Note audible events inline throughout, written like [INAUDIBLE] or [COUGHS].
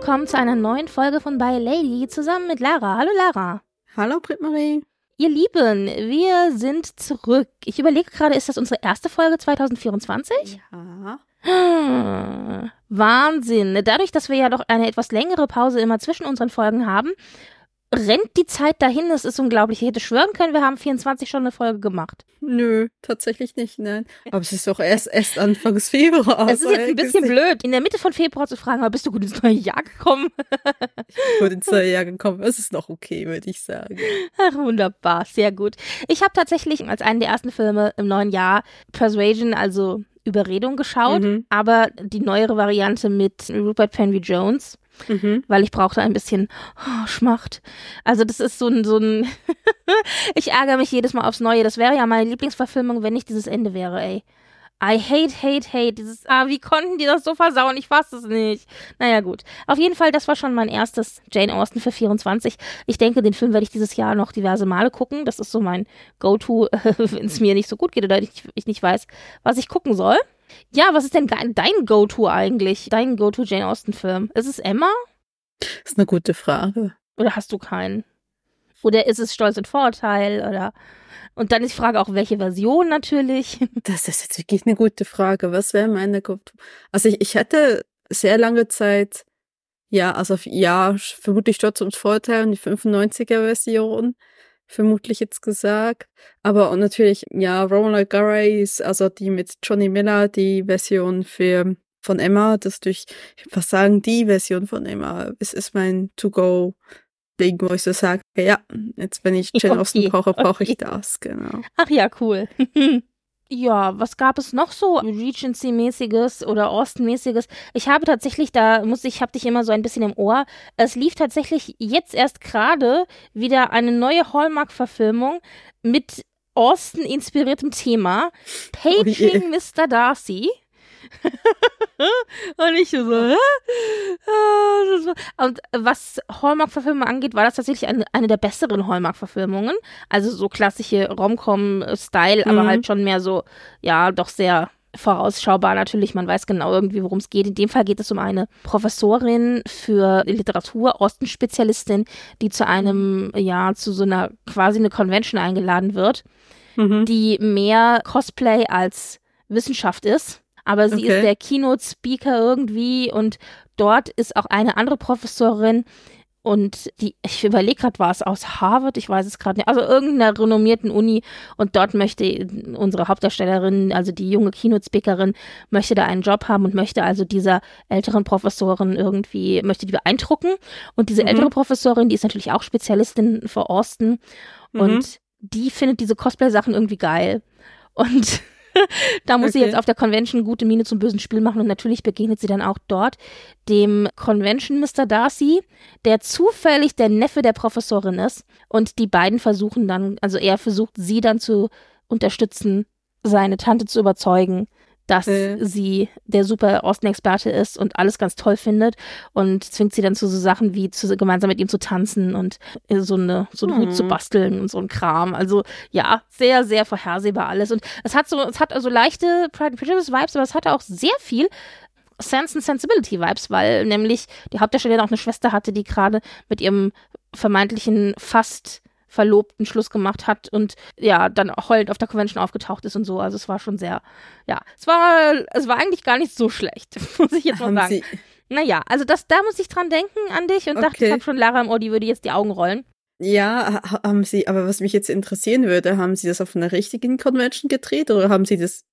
Willkommen zu einer neuen Folge von By Lady zusammen mit Lara. Hallo Lara. Hallo Britt-Marie. Ihr Lieben, wir sind zurück. Ich überlege gerade, ist das unsere erste Folge 2024? Ja. Hm, Wahnsinn. Dadurch, dass wir ja doch eine etwas längere Pause immer zwischen unseren Folgen haben, rennt die Zeit dahin. Das ist unglaublich. Ich hätte schwören können, wir haben 24 schon eine Folge gemacht. Nö, tatsächlich nicht, nein. Aber es ist doch erst, erst Anfangs Februar. Es ist jetzt ein bisschen blöd, in der Mitte von Februar zu fragen, aber bist du gut ins neue Jahr gekommen? Ich bin ins neue Jahr gekommen. Es ist noch okay, würde ich sagen. Ach, wunderbar, sehr gut. Ich habe tatsächlich als einen der ersten Filme im neuen Jahr Persuasion, also Überredung geschaut, Mhm. aber die neuere Variante mit Rupert Penry Jones. Mhm. weil ich brauchte ein bisschen oh, Schmacht. Also das ist so ein, so ein [LAUGHS] ich ärgere mich jedes Mal aufs Neue. Das wäre ja meine Lieblingsverfilmung, wenn nicht dieses Ende wäre, ey. I hate, hate, hate. Dieses, ah, wie konnten die das so versauen? Ich fasse es nicht. Naja, gut. Auf jeden Fall, das war schon mein erstes Jane Austen für 24. Ich denke, den Film werde ich dieses Jahr noch diverse Male gucken. Das ist so mein Go-To, [LAUGHS] wenn es mir nicht so gut geht oder ich, ich nicht weiß, was ich gucken soll. Ja, was ist denn dein Go-To eigentlich? Dein Go-To Jane Austen-Film? Ist es Emma? Das ist eine gute Frage. Oder hast du keinen? Oder ist es Stolz und Vorteil? Oder und dann ist die Frage auch, welche Version natürlich. [LAUGHS] Das ist jetzt wirklich eine gute Frage. Was wäre meine Gut? Also ich, ich hatte sehr lange Zeit, ja, also ja, vermutlich Stolz und Vorteil und die 95er-Version, vermutlich jetzt gesagt. Aber und natürlich, ja, Roland Garay ist also die mit Johnny Miller, die Version für von Emma, das ist durch, ich würde fast sagen, die Version von Emma. Es ist mein To-Go-Ding, wo ich so sage, ja, jetzt wenn ich [LAUGHS] Jane Austen Okay, brauche, brauche ich okay. das, genau. Ach ja, cool. [LAUGHS] Ja, was gab es noch so Regency-mäßiges oder Austen-mäßiges? Ich habe tatsächlich, da muss ich, hab dich immer so ein bisschen im Ohr. Es lief tatsächlich jetzt erst gerade wieder eine neue Hallmark-Verfilmung mit Austen-inspiriertem Thema. Oh je. Paging Mr. Darcy. [LAUGHS] Und ich so, hä? Ah, Und was Hallmark-Verfilmungen angeht, war das tatsächlich eine, eine der besseren Hallmark-Verfilmungen. Also so klassische Rom-Com-Style, aber Mhm. halt schon mehr so, ja, doch sehr vorausschaubar natürlich. Man weiß genau irgendwie, worum es geht. In dem Fall geht es um eine Professorin für Literatur, Osten-Spezialistin, die zu einem, ja, zu so einer quasi eine Convention eingeladen wird Mhm. die mehr Cosplay als Wissenschaft ist. Aber sie Okay. ist der Keynote-Speaker irgendwie und dort ist auch eine andere Professorin und die, ich überlege gerade, war es aus Harvard? Ich weiß es gerade nicht. Also irgendeiner renommierten Uni und dort möchte unsere Hauptdarstellerin, also die junge Keynote-Speakerin, möchte da einen Job haben und möchte also dieser älteren Professorin irgendwie, möchte die beeindrucken. Und diese Mhm. ältere Professorin, die ist natürlich auch Spezialistin für Austin Mhm. und die findet diese Cosplay-Sachen irgendwie geil. Und [LAUGHS] da muss sie Okay. jetzt auf der Convention gute Miene zum bösen Spiel machen und natürlich begegnet sie dann auch dort dem Convention Mr. Darcy, der zufällig der Neffe der Professorin ist. Und die beiden versuchen dann, also er versucht sie dann zu unterstützen, seine Tante zu überzeugen, dass Äh. sie der super Austen-Experte ist und alles ganz toll findet und zwingt sie dann zu so Sachen wie zu, gemeinsam mit ihm zu tanzen und so eine so einen Hut Mhm. zu basteln und so ein Kram. Also ja, sehr sehr vorhersehbar alles und es hat so es hat also leichte Pride and Prejudice Vibes, aber es hatte auch sehr viel Sense and Sensibility Vibes, weil nämlich die Hauptdarstellerin auch eine Schwester hatte, die gerade mit ihrem vermeintlichen fast Verlobten Schluss gemacht hat und ja, dann heulend auf der Convention aufgetaucht ist und so. Also es war schon sehr, ja, es war, es war eigentlich gar nicht so schlecht, [LAUGHS] muss ich jetzt mal Haben sagen. Sie, Naja, also das, da muss ich dran denken an dich und dachte, ich Okay. habe schon Lara im Ohr, die würde jetzt die Augen rollen. ja, ha- haben Sie, aber was mich jetzt interessieren würde, haben Sie das auf einer richtigen Convention gedreht oder haben Sie das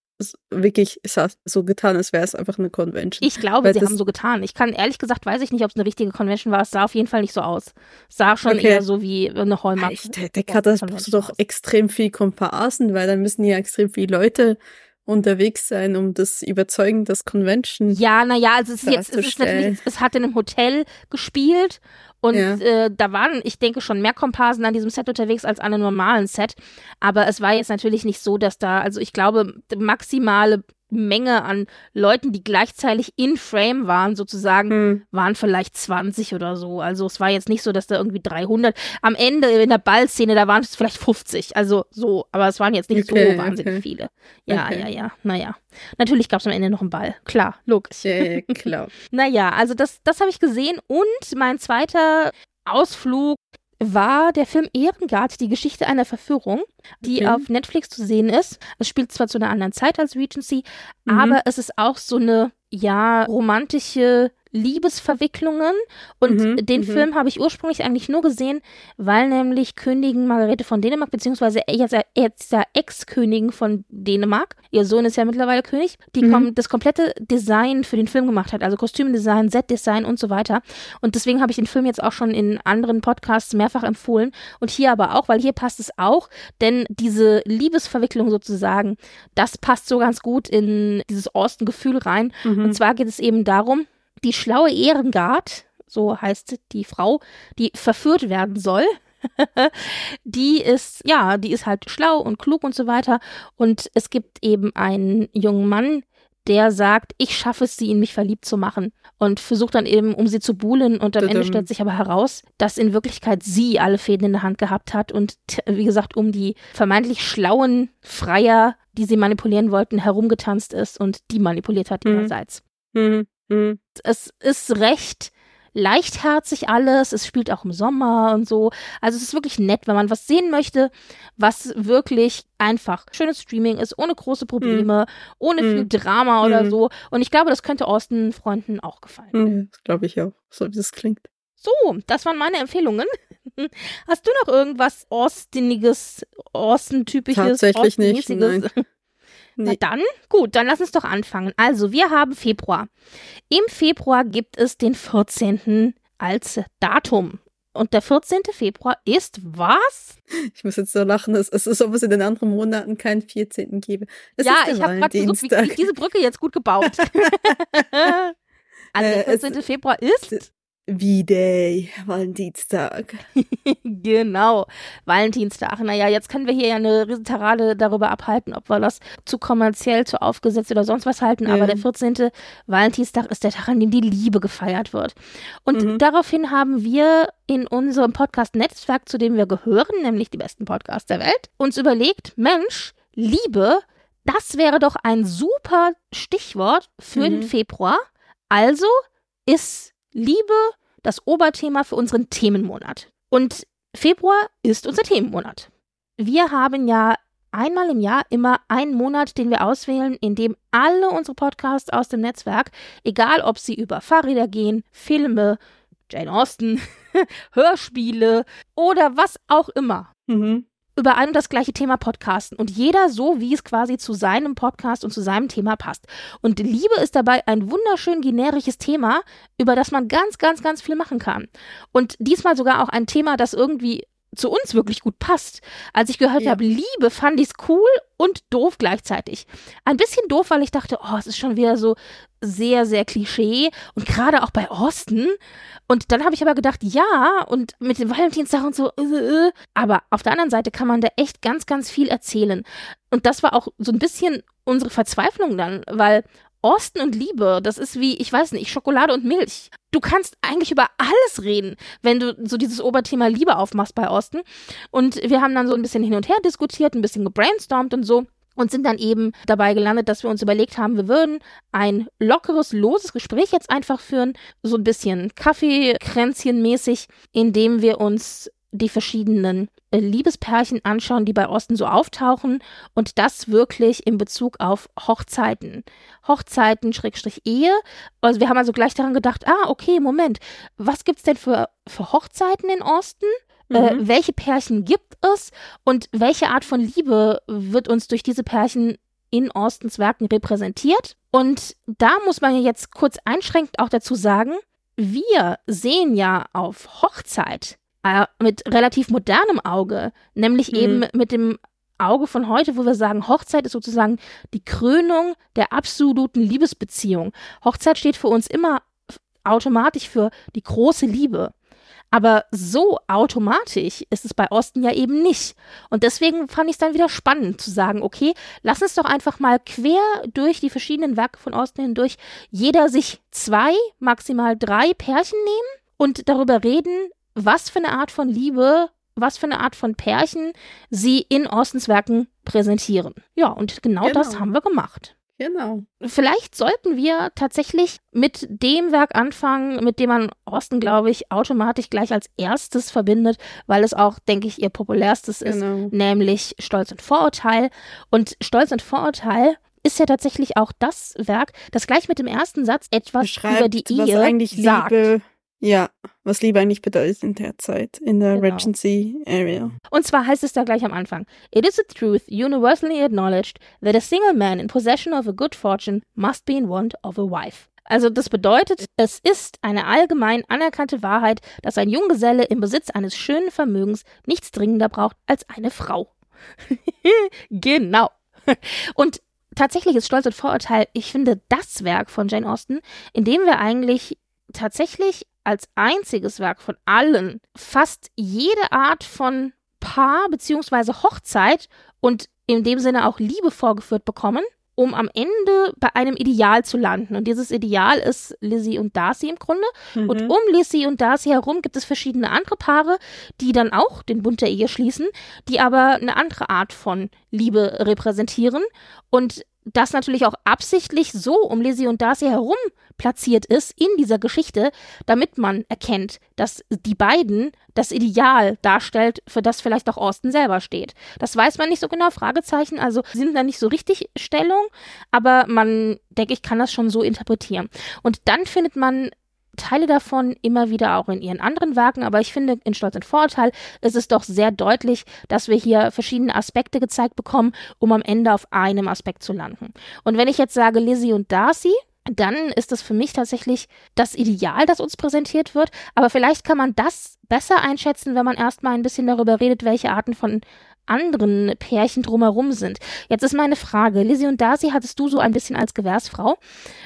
wirklich so getan, als wäre es einfach eine Convention? Ich glaube, Weil sie das- haben so getan. Ich kann, ehrlich gesagt, weiß ich nicht, ob es eine richtige Convention war. Es sah auf jeden Fall nicht so aus. Es sah schon Okay. eher so wie eine Hallmark. Ich denke, da brauchst du doch aus. extrem viel Komparsen, weil dann müssen ja extrem viele Leute unterwegs sein, um das Überzeugen des Convention. Ja, naja, also es ist jetzt, es ist natürlich, es hat in einem Hotel gespielt und ja. äh, da waren, ich denke, schon mehr Komparsen an diesem Set unterwegs als an einem normalen Set. Aber es war jetzt natürlich nicht so, dass da, also ich glaube, maximale Menge an Leuten, die gleichzeitig in Frame waren, sozusagen, hm. waren vielleicht 20 oder so. Also es war jetzt nicht so, dass da irgendwie 300. Am Ende in der Ballszene, da waren es vielleicht 50. Also so, aber es waren jetzt nicht okay, so wahnsinnig okay. viele. Ja, okay. ja, ja. Naja. Natürlich gab es am Ende noch einen Ball. Klar, logisch. Ja, klar. [LAUGHS] naja, also das, das habe ich gesehen. Und mein zweiter Ausflug war der Film Ehrengard, die Geschichte einer Verführung, die okay. auf Netflix zu sehen ist. Es spielt zwar zu einer anderen Zeit als Regency, mhm. aber es ist auch so eine, ja, romantische Liebesverwicklungen. Und mhm, den mhm. Film habe ich ursprünglich eigentlich nur gesehen, weil nämlich Königin Margarete von Dänemark, beziehungsweise jetzt der Ex-Königin von Dänemark, ihr Sohn ist ja mittlerweile König, die mhm. das komplette Design für den Film gemacht hat, also Kostümdesign, Setdesign und so weiter. Und deswegen habe ich den Film jetzt auch schon in anderen Podcasts mehrfach empfohlen. Und hier aber auch, weil hier passt es auch, denn diese Liebesverwicklung sozusagen, das passt so ganz gut in dieses Austin-Gefühl rein. Mhm. Und zwar geht es eben darum, die schlaue Ehrengard, so heißt die Frau, die verführt werden soll, [LAUGHS] die ist, ja, die ist halt schlau und klug und so weiter. Und es gibt eben einen jungen Mann, der sagt, ich schaffe es, sie in mich verliebt zu machen. Und versucht dann eben, um sie zu buhlen. Und am Ende stellt sich aber heraus, dass in Wirklichkeit sie alle Fäden in der Hand gehabt hat und, wie gesagt, um die vermeintlich schlauen Freier, die sie manipulieren wollten, herumgetanzt ist und die manipuliert hat mhm. ihrerseits. Mhm. Mhm. Es ist recht leichtherzig alles. Es spielt auch im Sommer und so. Also es ist wirklich nett, wenn man was sehen möchte, was wirklich einfach schönes Streaming ist, ohne große Probleme, mm. ohne mm. viel Drama oder mm. so. Und ich glaube, das könnte Austin-Freunden auch gefallen. Mhm, das glaube ich auch, so wie das klingt. So, das waren meine Empfehlungen. [LAUGHS] Hast du noch irgendwas Austiniges, Austin-typisches? Tatsächlich nicht, nein. Na dann, gut, dann lass uns doch anfangen. Also, wir haben Februar. Im Februar gibt es den 14. als Datum. Und der 14. Februar ist was? Ich muss jetzt so lachen. Es, ist, als ob es in den anderen Monaten keinen 14. gäbe. Es ja, ich habe gerade versucht, wie diese Brücke jetzt gut gebaut. [LAUGHS] also der 14. Äh, Februar ist V-Day, Valentinstag. [LAUGHS] genau, Valentinstag. Naja, jetzt können wir hier ja eine Riesentarade darüber abhalten, ob wir das zu kommerziell, zu aufgesetzt oder sonst was halten. Ja. Aber der 14. Valentinstag ist der Tag, an dem die Liebe gefeiert wird. Und mhm. daraufhin haben wir in unserem Podcast-Netzwerk, zu dem wir gehören, nämlich die besten Podcasts der Welt, uns überlegt, Mensch, Liebe, das wäre doch ein super Stichwort für mhm. den Februar. Also ist Liebe das Oberthema für unseren Themenmonat. Und Februar ist unser Themenmonat. Wir haben ja einmal im Jahr immer einen Monat, den wir auswählen, in dem alle unsere Podcasts aus dem Netzwerk, egal ob sie über Fahrräder gehen, Filme, Jane Austen, [LAUGHS] Hörspiele oder was auch immer, mhm über ein und das gleiche Thema podcasten und jeder so, wie es quasi zu seinem Podcast und zu seinem Thema passt. Und Liebe ist dabei ein wunderschön generisches Thema, über das man ganz, ganz, ganz viel machen kann. Und diesmal sogar auch ein Thema, das irgendwie zu uns wirklich gut passt. Als ich gehört ja. habe, Liebe, fand ich es cool und doof gleichzeitig. Ein bisschen doof, weil ich dachte, oh, es ist schon wieder so sehr, sehr Klischee und gerade auch bei Austin. Und dann habe ich aber gedacht, ja, und mit dem Valentinstag und so, äh, äh. aber auf der anderen Seite kann man da echt ganz, ganz viel erzählen. Und das war auch so ein bisschen unsere Verzweiflung dann, weil Osten und Liebe, das ist wie, ich weiß nicht, Schokolade und Milch. Du kannst eigentlich über alles reden, wenn du so dieses Oberthema Liebe aufmachst bei Osten. Und wir haben dann so ein bisschen hin und her diskutiert, ein bisschen gebrainstormt und so und sind dann eben dabei gelandet, dass wir uns überlegt haben, wir würden ein lockeres, loses Gespräch jetzt einfach führen, so ein bisschen Kaffeekränzchen mäßig, indem wir uns die verschiedenen Liebespärchen anschauen, die bei Osten so auftauchen und das wirklich in Bezug auf Hochzeiten. Hochzeiten, Schrägstrich Ehe. Also wir haben also gleich daran gedacht, ah, okay, Moment, was gibt's denn für, für Hochzeiten in Osten? Äh, mhm. Äh, welche Pärchen gibt es und welche Art von Liebe wird uns durch diese Pärchen in Austens Werken repräsentiert? Und da muss man jetzt kurz einschränkend auch dazu sagen, wir sehen ja auf Hochzeit äh, mit relativ modernem Auge, nämlich mhm. eben mit dem Auge von heute, wo wir sagen, Hochzeit ist sozusagen die Krönung der absoluten Liebesbeziehung. Hochzeit steht für uns immer automatisch für die große Liebe. Aber so automatisch ist es bei Osten ja eben nicht. Und deswegen fand ich es dann wieder spannend zu sagen, okay, lass uns doch einfach mal quer durch die verschiedenen Werke von Osten hindurch jeder sich zwei, maximal drei Pärchen nehmen und darüber reden, was für eine Art von Liebe, was für eine Art von Pärchen sie in Ostens Werken präsentieren. Ja, und genau, genau. das haben wir gemacht. Genau. Vielleicht sollten wir tatsächlich mit dem Werk anfangen, mit dem man Osten, glaube ich, automatisch gleich als erstes verbindet, weil es auch, denke ich, ihr populärstes genau. ist, nämlich Stolz und Vorurteil. Und Stolz und Vorurteil ist ja tatsächlich auch das Werk, das gleich mit dem ersten Satz etwas über die Ehe was eigentlich sagt. Liebe ja, was Liebe eigentlich bedeutet in der Zeit, in der genau. Regency Area. Und zwar heißt es da gleich am Anfang: It is a truth universally acknowledged that a single man in possession of a good fortune must be in want of a wife. Also das bedeutet, es ist eine allgemein anerkannte Wahrheit, dass ein Junggeselle im Besitz eines schönen Vermögens nichts dringender braucht als eine Frau. [LAUGHS] genau. Und tatsächlich ist Stolz und Vorurteil, ich finde, das Werk von Jane Austen, in dem wir eigentlich tatsächlich als einziges Werk von allen fast jede Art von Paar bzw. Hochzeit und in dem Sinne auch Liebe vorgeführt bekommen, um am Ende bei einem Ideal zu landen. Und dieses Ideal ist Lizzie und Darcy im Grunde. Mhm. Und um Lizzie und Darcy herum gibt es verschiedene andere Paare, die dann auch den Bund der Ehe schließen, die aber eine andere Art von Liebe repräsentieren. Und das natürlich auch absichtlich so um Lizzie und Darcy herum platziert ist in dieser Geschichte, damit man erkennt, dass die beiden das Ideal darstellt, für das vielleicht auch Austin selber steht. Das weiß man nicht so genau, Fragezeichen, also sind da nicht so richtig Stellung, aber man, denke ich, kann das schon so interpretieren. Und dann findet man Teile davon immer wieder auch in ihren anderen Werken, aber ich finde, in Stolz und Vorurteil ist es doch sehr deutlich, dass wir hier verschiedene Aspekte gezeigt bekommen, um am Ende auf einem Aspekt zu landen. Und wenn ich jetzt sage Lizzie und Darcy, dann ist das für mich tatsächlich das Ideal, das uns präsentiert wird. Aber vielleicht kann man das besser einschätzen, wenn man erstmal ein bisschen darüber redet, welche Arten von anderen Pärchen drumherum sind. Jetzt ist meine Frage, Lizzie und Darcy hattest du so ein bisschen als Gewährsfrau.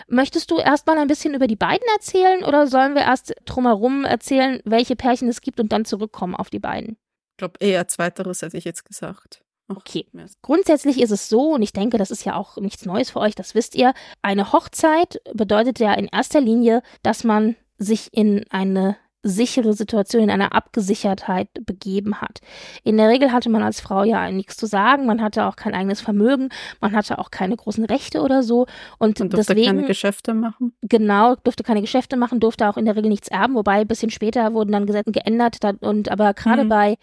Möchtest du erstmal ein bisschen über die beiden erzählen oder sollen wir erst drumherum erzählen, welche Pärchen es gibt und dann zurückkommen auf die beiden? Ich glaube eher zweiteres hätte ich jetzt gesagt. Okay. Grundsätzlich ist es so, und ich denke, das ist ja auch nichts Neues für euch, das wisst ihr. Eine Hochzeit bedeutet ja in erster Linie, dass man sich in eine sichere Situation, in einer Abgesichertheit begeben hat. In der Regel hatte man als Frau ja nichts zu sagen, man hatte auch kein eigenes Vermögen, man hatte auch keine großen Rechte oder so. Und man durfte deswegen, keine Geschäfte machen. Genau, durfte keine Geschäfte machen, durfte auch in der Regel nichts erben, wobei ein bisschen später wurden dann Gesetze geändert. Und aber gerade mhm. bei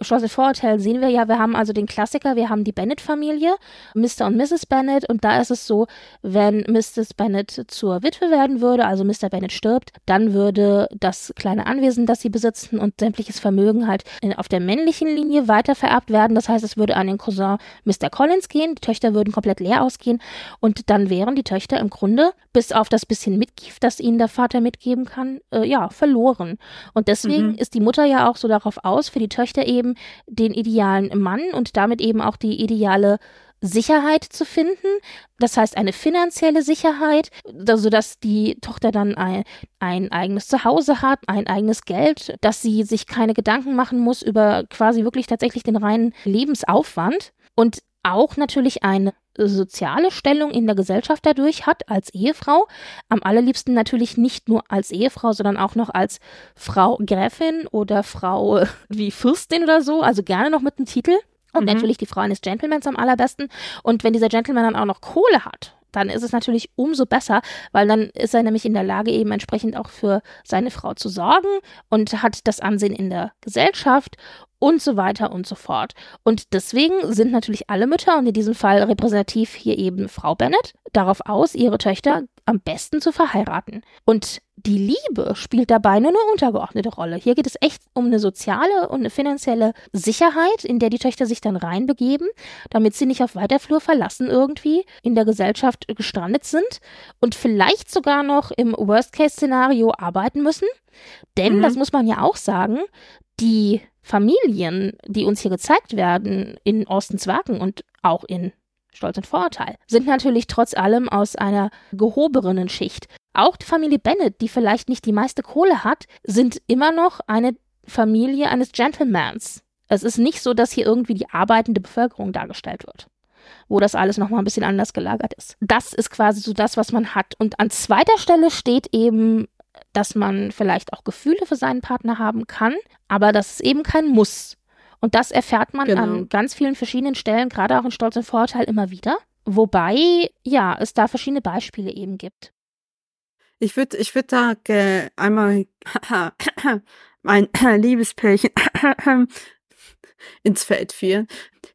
Schloss Vorurteil sehen wir ja, wir haben also den Klassiker, wir haben die Bennett-Familie, Mr. und Mrs. Bennett, und da ist es so, wenn Mrs. Bennett zur Witwe werden würde, also Mr. Bennett stirbt, dann würde das kleine Anwesen, das sie besitzen und sämtliches Vermögen halt auf der männlichen Linie weiter vererbt werden. Das heißt, es würde an den Cousin Mr. Collins gehen, die Töchter würden komplett leer ausgehen und dann wären die Töchter im Grunde, bis auf das bisschen Mitgift, das ihnen der Vater mitgeben kann, äh, ja, verloren. Und deswegen mhm. ist die Mutter ja auch so darauf aus, für die Töchter eben den idealen Mann und damit eben auch die ideale Sicherheit zu finden. Das heißt, eine finanzielle Sicherheit, sodass die Tochter dann ein, ein eigenes Zuhause hat, ein eigenes Geld, dass sie sich keine Gedanken machen muss über quasi wirklich tatsächlich den reinen Lebensaufwand und auch natürlich eine soziale Stellung in der Gesellschaft dadurch hat als Ehefrau. Am allerliebsten natürlich nicht nur als Ehefrau, sondern auch noch als Frau Gräfin oder Frau wie Fürstin oder so, also gerne noch mit einem Titel. Und mhm. natürlich die Frau eines Gentlemans am allerbesten. Und wenn dieser Gentleman dann auch noch Kohle hat, dann ist es natürlich umso besser, weil dann ist er nämlich in der Lage, eben entsprechend auch für seine Frau zu sorgen und hat das Ansehen in der Gesellschaft und so weiter und so fort. Und deswegen sind natürlich alle Mütter und in diesem Fall repräsentativ hier eben Frau Bennett darauf aus, ihre Töchter am besten zu verheiraten. Und die Liebe spielt dabei nur eine untergeordnete Rolle. Hier geht es echt um eine soziale und eine finanzielle Sicherheit, in der die Töchter sich dann reinbegeben, damit sie nicht auf weiter Flur verlassen irgendwie in der Gesellschaft gestrandet sind und vielleicht sogar noch im Worst-Case-Szenario arbeiten müssen. Denn, mhm. das muss man ja auch sagen, die Familien, die uns hier gezeigt werden in Ostens Wagen und auch in Stolz und Vorurteil, sind natürlich trotz allem aus einer gehobenen Schicht. Auch die Familie Bennett, die vielleicht nicht die meiste Kohle hat, sind immer noch eine Familie eines Gentlemans. Es ist nicht so, dass hier irgendwie die arbeitende Bevölkerung dargestellt wird, wo das alles nochmal ein bisschen anders gelagert ist. Das ist quasi so das, was man hat. Und an zweiter Stelle steht eben, dass man vielleicht auch Gefühle für seinen Partner haben kann, aber das ist eben kein Muss. Und das erfährt man genau. an ganz vielen verschiedenen Stellen, gerade auch in Stolz und Vorteil immer wieder. Wobei, ja, es da verschiedene Beispiele eben gibt. Ich würde ich würd da äh, einmal [COUGHS] mein [COUGHS] Liebespärchen [COUGHS] ins Feld führen.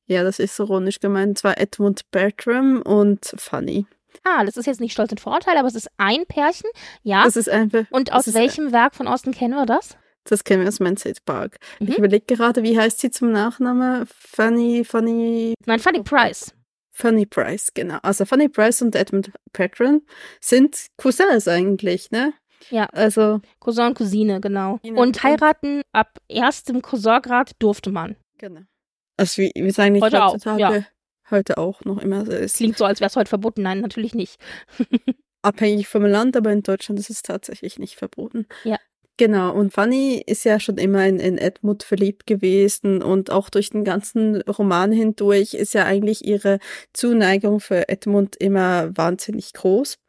Ja, das ist ironisch gemeint. Und zwar Edmund Bertram und Fanny. Ah, das ist jetzt nicht Stolz und Vorteil, aber es ist ein Pärchen. Ja. Das ist ein, und aus welchem Werk von Austin kennen wir das? Das kennen wir aus Mindset Park. Mhm. Ich überlege gerade, wie heißt sie zum Nachnamen? Fanny, Fanny. Nein, Fanny Price. Fanny Price, genau. Also Fanny Price und Edmund Patron sind Cousins eigentlich, ne? Ja. Also. Cousin und Cousine, genau. Und heiraten ab erstem Cousingrad durfte man. Genau. Also wie, wie sagen heute heutzutage, auch, ja. heute auch noch immer so ist. Klingt so, als wäre es heute verboten. Nein, natürlich nicht. [LAUGHS] Abhängig vom Land, aber in Deutschland ist es tatsächlich nicht verboten. Ja. Genau, und Fanny ist ja schon immer in, in Edmund verliebt gewesen und auch durch den ganzen Roman hindurch ist ja eigentlich ihre Zuneigung für Edmund immer wahnsinnig groß.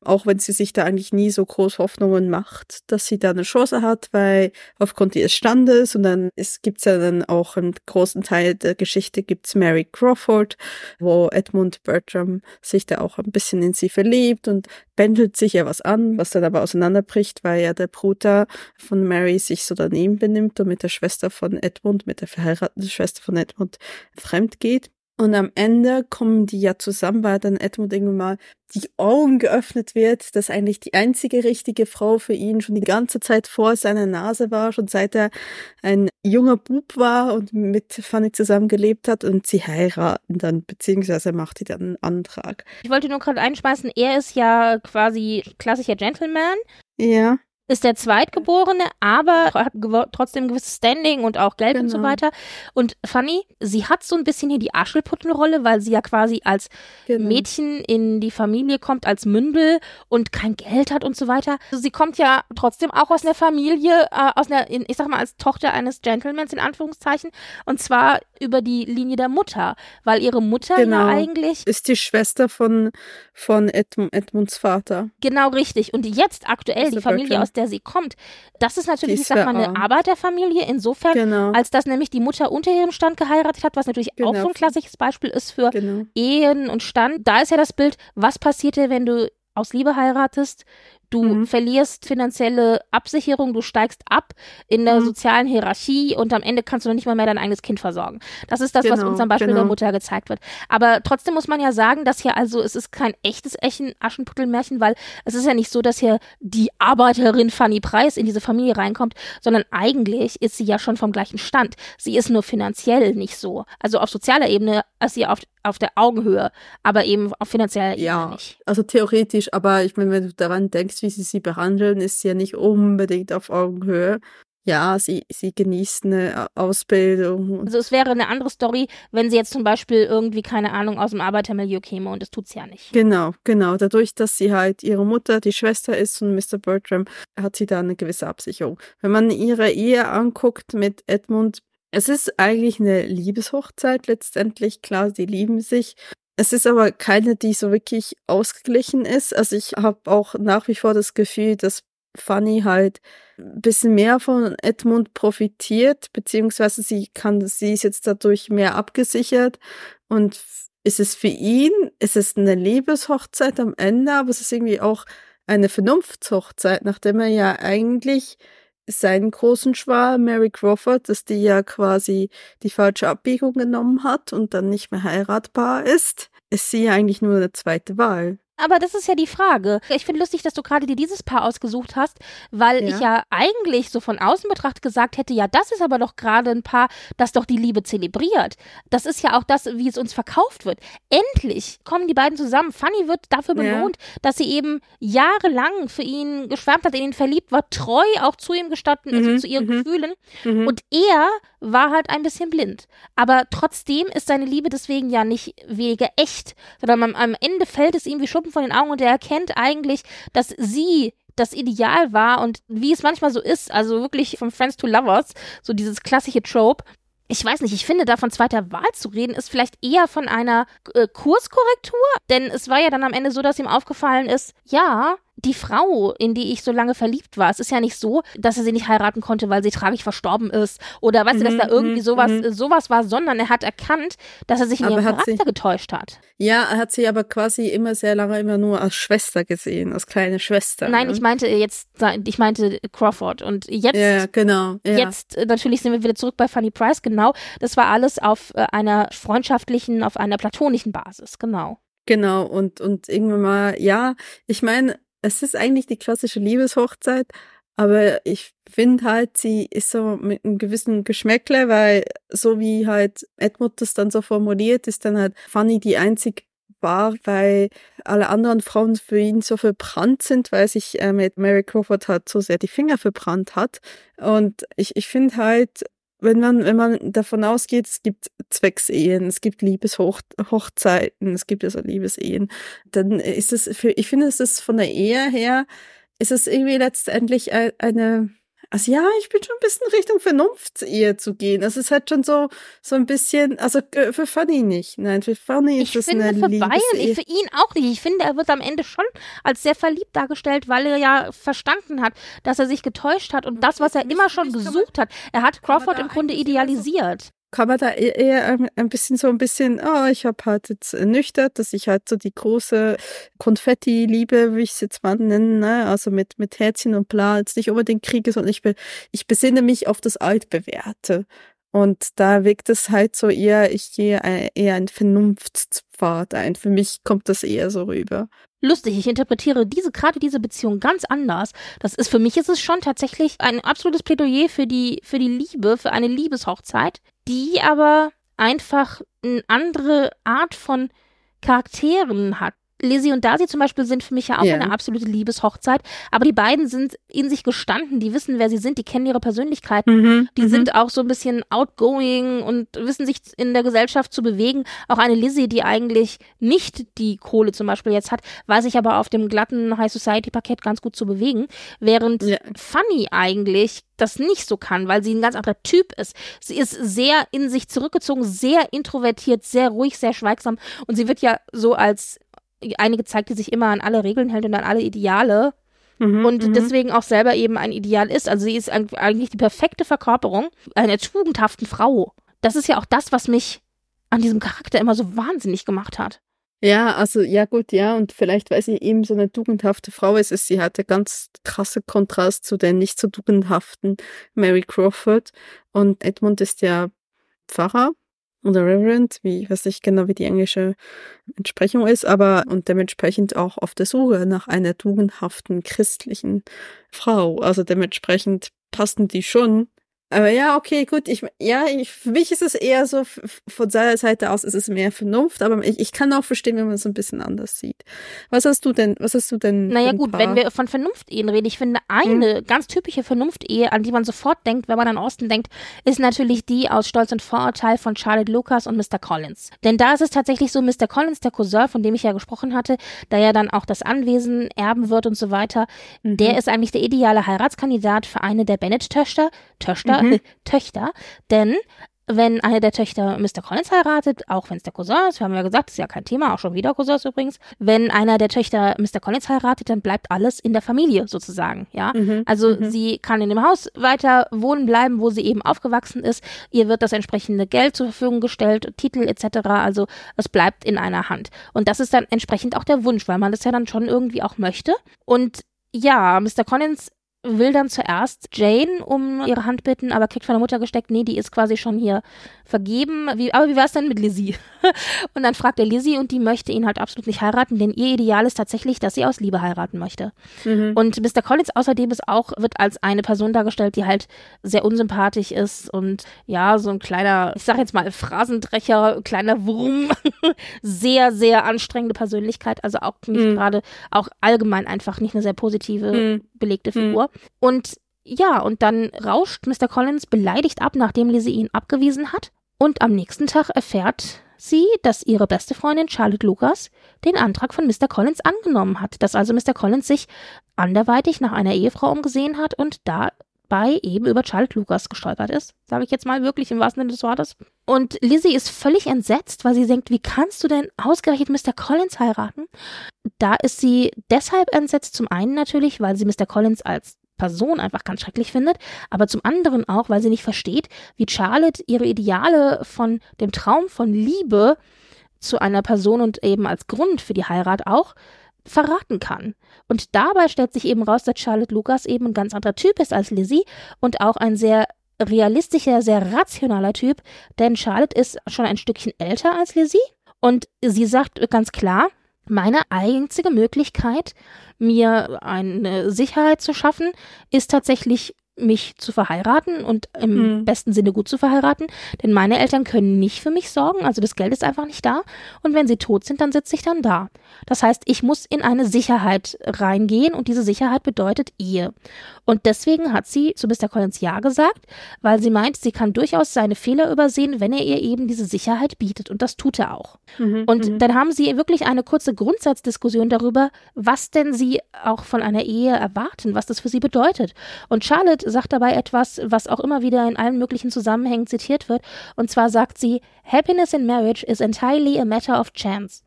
Auch wenn sie sich da eigentlich nie so groß Hoffnungen macht, dass sie da eine Chance hat, weil aufgrund ihres Standes und dann es gibt's ja dann auch einen großen Teil der Geschichte gibt's Mary Crawford, wo Edmund Bertram sich da auch ein bisschen in sie verliebt und bändelt sich ja was an, was dann aber auseinanderbricht, weil ja der Bruder von Mary sich so daneben benimmt und mit der Schwester von Edmund, mit der verheirateten Schwester von Edmund fremd geht. Und am Ende kommen die ja zusammen, weil dann Edmund irgendwann mal die Augen geöffnet wird, dass eigentlich die einzige richtige Frau für ihn schon die ganze Zeit vor seiner Nase war, schon seit er ein junger Bub war und mit Fanny zusammen gelebt hat und sie heiraten dann, beziehungsweise macht die dann einen Antrag. Ich wollte nur gerade einschmeißen, er ist ja quasi klassischer Gentleman. Ja ist der Zweitgeborene, aber hat trotzdem ein gewisses Standing und auch Geld genau. und so genau. weiter. Und Fanny, sie hat so ein bisschen hier die Aschelputtenrolle, weil sie ja quasi als genau. Mädchen in die Familie kommt, als Mündel und kein Geld hat und so weiter. Also sie kommt ja trotzdem auch aus einer Familie, äh, aus einer, ich sag mal, als Tochter eines Gentlemans in Anführungszeichen. Und zwar über die Linie der Mutter, weil ihre Mutter genau. ja eigentlich. Ist die Schwester von, von Edmund, Edmunds Vater. Genau, richtig. Und jetzt aktuell, die Familie, aus der sie kommt, das ist natürlich, ich sag mal, eine Arbeiterfamilie, insofern, genau. als dass nämlich die Mutter unter ihrem Stand geheiratet hat, was natürlich genau. auch so ein klassisches Beispiel ist für genau. Ehen und Stand. Da ist ja das Bild, was passiert dir, wenn du aus Liebe heiratest, Du mhm. verlierst finanzielle Absicherung, du steigst ab in der mhm. sozialen Hierarchie und am Ende kannst du noch nicht mal mehr dein eigenes Kind versorgen. Das ist das, genau, was uns am Beispiel genau. der Mutter gezeigt wird. Aber trotzdem muss man ja sagen, dass hier also, es ist kein echtes Echen Aschenputtelmärchen, weil es ist ja nicht so, dass hier die Arbeiterin Fanny Preis in diese Familie reinkommt, sondern eigentlich ist sie ja schon vom gleichen Stand. Sie ist nur finanziell nicht so. Also auf sozialer Ebene ist sie auf, auf der Augenhöhe, aber eben auf finanzieller Ebene ja, nicht. Also theoretisch, aber ich meine, wenn du daran denkst, wie sie sie behandeln, ist sie ja nicht unbedingt auf Augenhöhe. Ja, sie, sie genießt eine Ausbildung. Also es wäre eine andere Story, wenn sie jetzt zum Beispiel irgendwie, keine Ahnung, aus dem Arbeitermilieu käme und das tut sie ja nicht. Genau, genau. Dadurch, dass sie halt ihre Mutter, die Schwester ist von Mr. Bertram, hat sie da eine gewisse Absicherung. Wenn man ihre Ehe anguckt mit Edmund, es ist eigentlich eine Liebeshochzeit letztendlich. Klar, sie lieben sich, es ist aber keine, die so wirklich ausgeglichen ist. Also ich habe auch nach wie vor das Gefühl, dass Fanny halt ein bisschen mehr von Edmund profitiert, beziehungsweise sie kann, sie ist jetzt dadurch mehr abgesichert und ist es für ihn, ist es eine Liebeshochzeit am Ende, aber es ist irgendwie auch eine Vernunftshochzeit, nachdem er ja eigentlich seinen großen Schwar, Mary Crawford, dass die ja quasi die falsche Abbiegung genommen hat und dann nicht mehr heiratbar ist, ist sie ja eigentlich nur eine zweite Wahl. Aber das ist ja die Frage. Ich finde lustig, dass du gerade dir dieses Paar ausgesucht hast, weil Ja. ich ja eigentlich so von außen betrachtet gesagt hätte, ja, das ist aber doch gerade ein Paar, das doch die Liebe zelebriert. Das ist ja auch das, wie es uns verkauft wird. Endlich kommen die beiden zusammen. Fanny wird dafür Ja. belohnt, dass sie eben jahrelang für ihn geschwärmt hat, in ihn verliebt war, treu auch zu ihm gestanden ist Mhm, und zu ihren mhm. Gefühlen. Mhm. Und er war halt ein bisschen blind. Aber trotzdem ist seine Liebe deswegen ja nicht weniger echt, sondern am, am Ende fällt es ihm wie Schuppen von den Augen und er erkennt eigentlich, dass sie das Ideal war und wie es manchmal so ist, also wirklich von Friends to Lovers, so dieses klassische Trope. Ich weiß nicht, ich finde, da von zweiter Wahl zu reden, ist vielleicht eher von einer äh, Kurskorrektur, denn es war ja dann am Ende so, dass ihm aufgefallen ist, ja, die Frau, in die ich so lange verliebt war, es ist ja nicht so, dass er sie nicht heiraten konnte, weil sie tragisch verstorben ist oder weißt du, dass Mhm, da irgendwie mhm, sowas, mhm. sowas war, sondern er hat erkannt, dass er sich in Aber ihrem hat sie- Charakter getäuscht hat. Ja, er hat sie aber quasi immer sehr lange immer nur als Schwester gesehen, als kleine Schwester. Nein, ne? ich meinte jetzt, ich meinte Crawford und jetzt Ja, ja, genau. Ja. Jetzt äh, natürlich sind wir wieder zurück bei Funny Price, genau. Das war alles auf äh, einer freundschaftlichen, auf einer platonischen Basis, genau. Genau, und, und irgendwann mal, ja, ich meine, es ist eigentlich die klassische Liebeshochzeit, aber ich finde halt, sie ist so mit einem gewissen Geschmäckle, weil so wie halt Edmund das dann so formuliert, ist dann halt Fanny die einzig war, weil alle anderen Frauen für ihn so verbrannt sind, weil sich äh, mit Mary Crawford halt so sehr die Finger verbrannt hat. Und ich, ich finde halt, wenn man, wenn man davon ausgeht, es gibt Zwecksehen, es gibt Liebeshochzeiten, es gibt also Liebesehen, dann ist es für, ich finde, es ist von der Ehe her, ist es irgendwie letztendlich ein- eine, also ja, ich bin schon ein bisschen Richtung Vernunftsehe zu gehen. Es ist halt schon so, so ein bisschen, also äh, für Fanny nicht. Nein, für Fanny ist Ich es finde eine für Bayern, ich, für ihn auch nicht. Ich finde, er wird am Ende schon als sehr verliebt dargestellt, weil er ja verstanden hat, dass er sich getäuscht hat und das, was er immer schon gesucht hat. Er hat Crawford im Grunde eigentlich immer so- idealisiert. Kann man da e- eher ein- ein bisschen so ein bisschen, oh, ich habe halt jetzt ernüchtert, dass ich halt so die große Konfetti-Liebe, wie ich es jetzt mal nenne, ne? also mit, mit Herzchen und bla, jetzt nicht unbedingt kriege, sondern ich, be, ich besinne mich auf das Altbewährte. Und da wirkt es halt so eher, ich gehe eher einen Vernunftspfad ein. Für mich kommt das eher so rüber. lustig. Ich interpretiere diese, gerade diese Beziehung ganz anders. Das ist, für mich ist es schon tatsächlich ein absolutes Plädoyer für die, für die Liebe, für eine Liebeshochzeit, die aber einfach eine andere Art von Charakteren hat. Lizzie und Darcy zum Beispiel sind für mich ja auch Ja. eine absolute Liebeshochzeit, aber die beiden sind in sich gestanden, die wissen, wer sie sind, die kennen ihre Persönlichkeiten. Die Mhm. sind auch so ein bisschen outgoing und wissen sich in der Gesellschaft zu bewegen. Auch eine Lizzie, die eigentlich nicht die Kohle zum Beispiel jetzt hat, weiß sich aber auf dem glatten High Society Parkett ganz gut zu bewegen. Während Ja. Fanny eigentlich das nicht so kann, weil sie ein ganz anderer Typ ist. Sie ist sehr in sich zurückgezogen, sehr introvertiert, sehr ruhig, sehr schweigsam und sie wird ja so als eine gezeigt, die sich immer an alle Regeln hält und an alle Ideale Mhm, und mhm. deswegen auch selber eben ein Ideal ist. Also sie ist eigentlich die perfekte Verkörperung einer tugendhaften Frau. Das ist ja auch das, was mich an diesem Charakter immer so wahnsinnig gemacht hat. Ja, also ja gut, ja, und vielleicht, weil sie eben so eine tugendhafte Frau ist, ist sie der ganz krasse Kontrast zu der nicht so tugendhaften Mary Crawford. Und Edmund ist ja Pfarrer oder Reverend, wie ich weiß nicht genau, wie die englische Entsprechung ist, aber und dementsprechend auch auf der Suche nach einer tugendhaften christlichen Frau. Also dementsprechend passen die schon. Aber ja, okay, gut. Ich, ja, ich, für mich ist es eher so, von seiner Seite aus ist es mehr Vernunft, aber ich, ich kann auch verstehen, wenn man es ein bisschen anders sieht. Was hast du denn, was hast du denn? Naja gut, Paar? wenn wir von Vernunftehen reden, ich finde eine ganz typische Vernunftehe, an die man sofort denkt, wenn man an Austen denkt, ist natürlich die aus Stolz und Vorurteil von Charlotte Lucas und Mr. Collins. Denn da ist es tatsächlich so, Mr. Collins, der Cousin, von dem ich ja gesprochen hatte, der ja dann auch das Anwesen erben wird und so weiter, Mhm. der ist eigentlich der ideale Heiratskandidat für eine der Bennett-Töchter, Töchter, Mhm. Töchter, denn wenn eine der Töchter Mr. Collins heiratet, auch wenn es der Cousin ist, wir haben ja gesagt, ist ja kein Thema, auch schon wieder Cousins übrigens, wenn einer der Töchter Mr. Collins heiratet, dann bleibt alles in der Familie sozusagen, ja. Mhm, Also mhm. sie kann in dem Haus weiter wohnen bleiben, wo sie eben aufgewachsen ist. Ihr wird das entsprechende Geld zur Verfügung gestellt, Titel etc. Also es bleibt in einer Hand. Und das ist dann entsprechend auch der Wunsch, weil man das ja dann schon irgendwie auch möchte. Und ja, Mr. Collins will dann zuerst Jane um ihre Hand bitten, aber kriegt von der Mutter gesteckt, nee, die ist quasi schon hier vergeben. Wie, aber wie war es denn mit Lizzie? [LAUGHS] und dann fragt er Lizzie und die möchte ihn halt absolut nicht heiraten, denn ihr Ideal ist tatsächlich, dass sie aus Liebe heiraten möchte. Mhm. Und Mr. Collins außerdem ist auch, wird als eine Person dargestellt, die halt sehr unsympathisch ist und ja, so ein kleiner, ich sag jetzt mal Phrasendrecher, kleiner Wurm, [LAUGHS] sehr, sehr anstrengende Persönlichkeit, also auch nicht mhm. gerade, auch allgemein einfach nicht eine sehr positive, mhm. Belegte Figur. Und ja, und dann rauscht Mr. Collins beleidigt ab, nachdem Lizzie ihn abgewiesen hat. Und am nächsten Tag erfährt sie, dass ihre beste Freundin Charlotte Lucas den Antrag von Mr. Collins angenommen hat, dass also Mr. Collins sich anderweitig nach einer Ehefrau umgesehen hat und dabei eben über Charlotte Lucas gestolpert ist, sage ich jetzt mal wirklich im wahrsten Sinne des Wortes. Und Lizzie ist völlig entsetzt, weil sie denkt, wie kannst du denn ausgerechnet Mr. Collins heiraten? Da ist sie deshalb entsetzt, zum einen natürlich, weil sie Mr. Collins als Person einfach ganz schrecklich findet, aber zum anderen auch, weil sie nicht versteht, wie Charlotte ihre Ideale von dem Traum von Liebe zu einer Person und eben als Grund für die Heirat auch verraten kann. Und dabei stellt sich eben raus, dass Charlotte Lucas eben ein ganz anderer Typ ist als Lizzie und auch ein sehr realistischer, sehr rationaler Typ, denn Charlotte ist schon ein Stückchen älter als Lizzie und sie sagt ganz klar, meine einzige Möglichkeit, mir eine Sicherheit zu schaffen, ist tatsächlich mich zu verheiraten und im mhm. besten Sinne gut zu verheiraten, denn meine Eltern können nicht für mich sorgen, also das Geld ist einfach nicht da und wenn sie tot sind, dann sitze ich dann da. Das heißt, ich muss in eine Sicherheit reingehen und diese Sicherheit bedeutet Ehe. Und deswegen hat sie zu Mr. Collins Ja gesagt, weil sie meint, sie kann durchaus seine Fehler übersehen, wenn er ihr eben diese Sicherheit bietet und das tut er auch. Mhm. Und mhm. dann haben sie wirklich eine kurze Grundsatzdiskussion darüber, was denn sie auch von einer Ehe erwarten, was das für sie bedeutet. Und Charlotte sagt dabei etwas, was auch immer wieder in allen möglichen Zusammenhängen zitiert wird. Und zwar sagt sie, Happiness in marriage is entirely a matter of chance.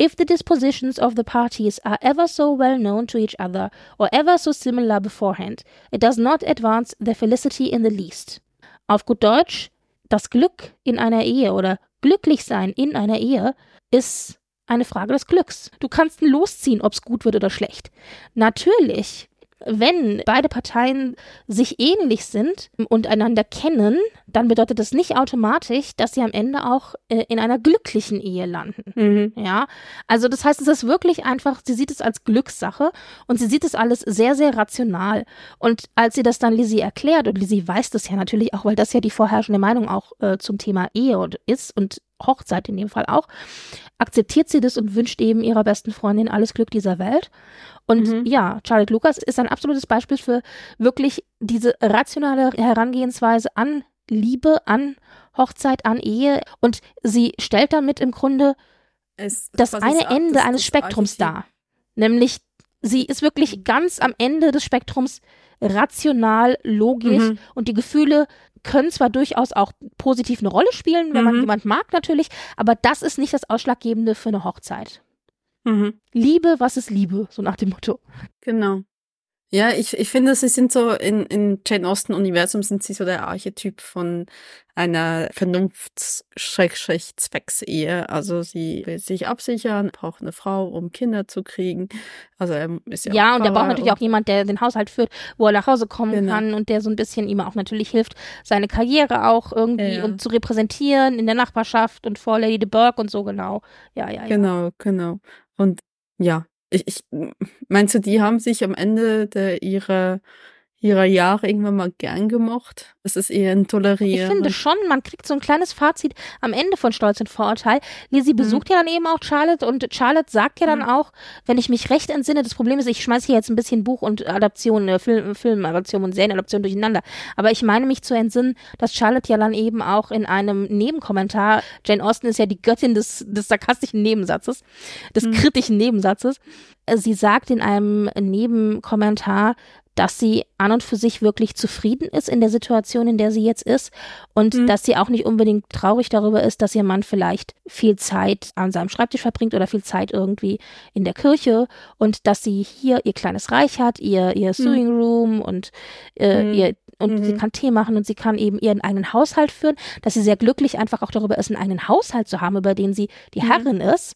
If the dispositions of the parties are ever so well known to each other or ever so similar beforehand, it does not advance their felicity in the least. Auf gut Deutsch, das Glück in einer Ehe oder glücklich sein in einer Ehe ist eine Frage des Glücks. Du kannst losziehen, ob es gut wird oder schlecht. Natürlich wenn beide Parteien sich ähnlich sind und einander kennen, dann bedeutet das nicht automatisch, dass sie am Ende auch äh, in einer glücklichen Ehe landen. Mhm. Ja, also das heißt, es ist wirklich einfach, sie sieht es als Glückssache und sie sieht es alles sehr, sehr rational. Und als sie das dann Lizzie erklärt, und Lizzie weiß das ja natürlich auch, weil das ja die vorherrschende Meinung auch äh, zum Thema Ehe ist und Hochzeit in dem Fall auch, akzeptiert sie das und wünscht eben ihrer besten Freundin alles Glück dieser Welt. Und mhm. ja, Charlotte Lucas ist ein absolutes Beispiel für wirklich diese rationale Herangehensweise an Liebe, an Hochzeit, an Ehe. Und sie stellt damit im Grunde es, das eine sagt, Ende das, eines Spektrums dar. Nämlich, sie ist wirklich ganz am Ende des Spektrums rational, logisch mhm. und die Gefühle können zwar durchaus auch positiv eine Rolle spielen, wenn mhm. man jemand mag natürlich, aber das ist nicht das Ausschlaggebende für eine Hochzeit. Mhm. Liebe, was ist Liebe? So nach dem Motto. Genau. Ja, ich, ich finde, sie sind so in, in Jane Austen-Universum sind sie so der Archetyp von einer Vernunfts-Zwecks-Ehe. Also sie will sich absichern, braucht eine Frau, um Kinder zu kriegen. Also er ist ja Ja, und er braucht natürlich auch jemand, der den Haushalt führt, wo er nach Hause kommen genau. kann und der so ein bisschen ihm auch natürlich hilft, seine Karriere auch irgendwie ja. und zu repräsentieren in der Nachbarschaft und vor Lady de Burgh und so genau. Ja, ja, ja. Genau, genau. Und ja, ich, ich meinst du, die haben sich am Ende der ihrer ihrer Jahre irgendwann mal gern gemocht? Es ist eher ein Tolerieren. Ich finde schon, man kriegt so ein kleines Fazit am Ende von Stolz und Vorurteil. Lizzie mhm. besucht ja dann eben auch Charlotte und Charlotte sagt ja dann mhm. auch, wenn ich mich recht entsinne, das Problem ist, ich schmeiße hier jetzt ein bisschen Buch und Adaption, äh, Film, Filmadaption und Serienadaption durcheinander. Aber ich meine mich zu entsinnen, dass Charlotte ja dann eben auch in einem Nebenkommentar, Jane Austen ist ja die Göttin des, des sarkastischen Nebensatzes, des mhm. kritischen Nebensatzes, äh, sie sagt in einem Nebenkommentar, dass sie an und für sich wirklich zufrieden ist in der Situation, in der sie jetzt ist und mhm. dass sie auch nicht unbedingt traurig darüber ist, dass ihr Mann vielleicht viel Zeit an seinem Schreibtisch verbringt oder viel Zeit irgendwie in der Kirche und dass sie hier ihr kleines Reich hat, ihr ihr mhm. Sewing Room und äh, mhm. ihr und mhm. sie kann Tee machen und sie kann eben ihren eigenen Haushalt führen, dass sie sehr glücklich einfach auch darüber ist, einen eigenen Haushalt zu haben, über den sie die mhm. Herrin ist.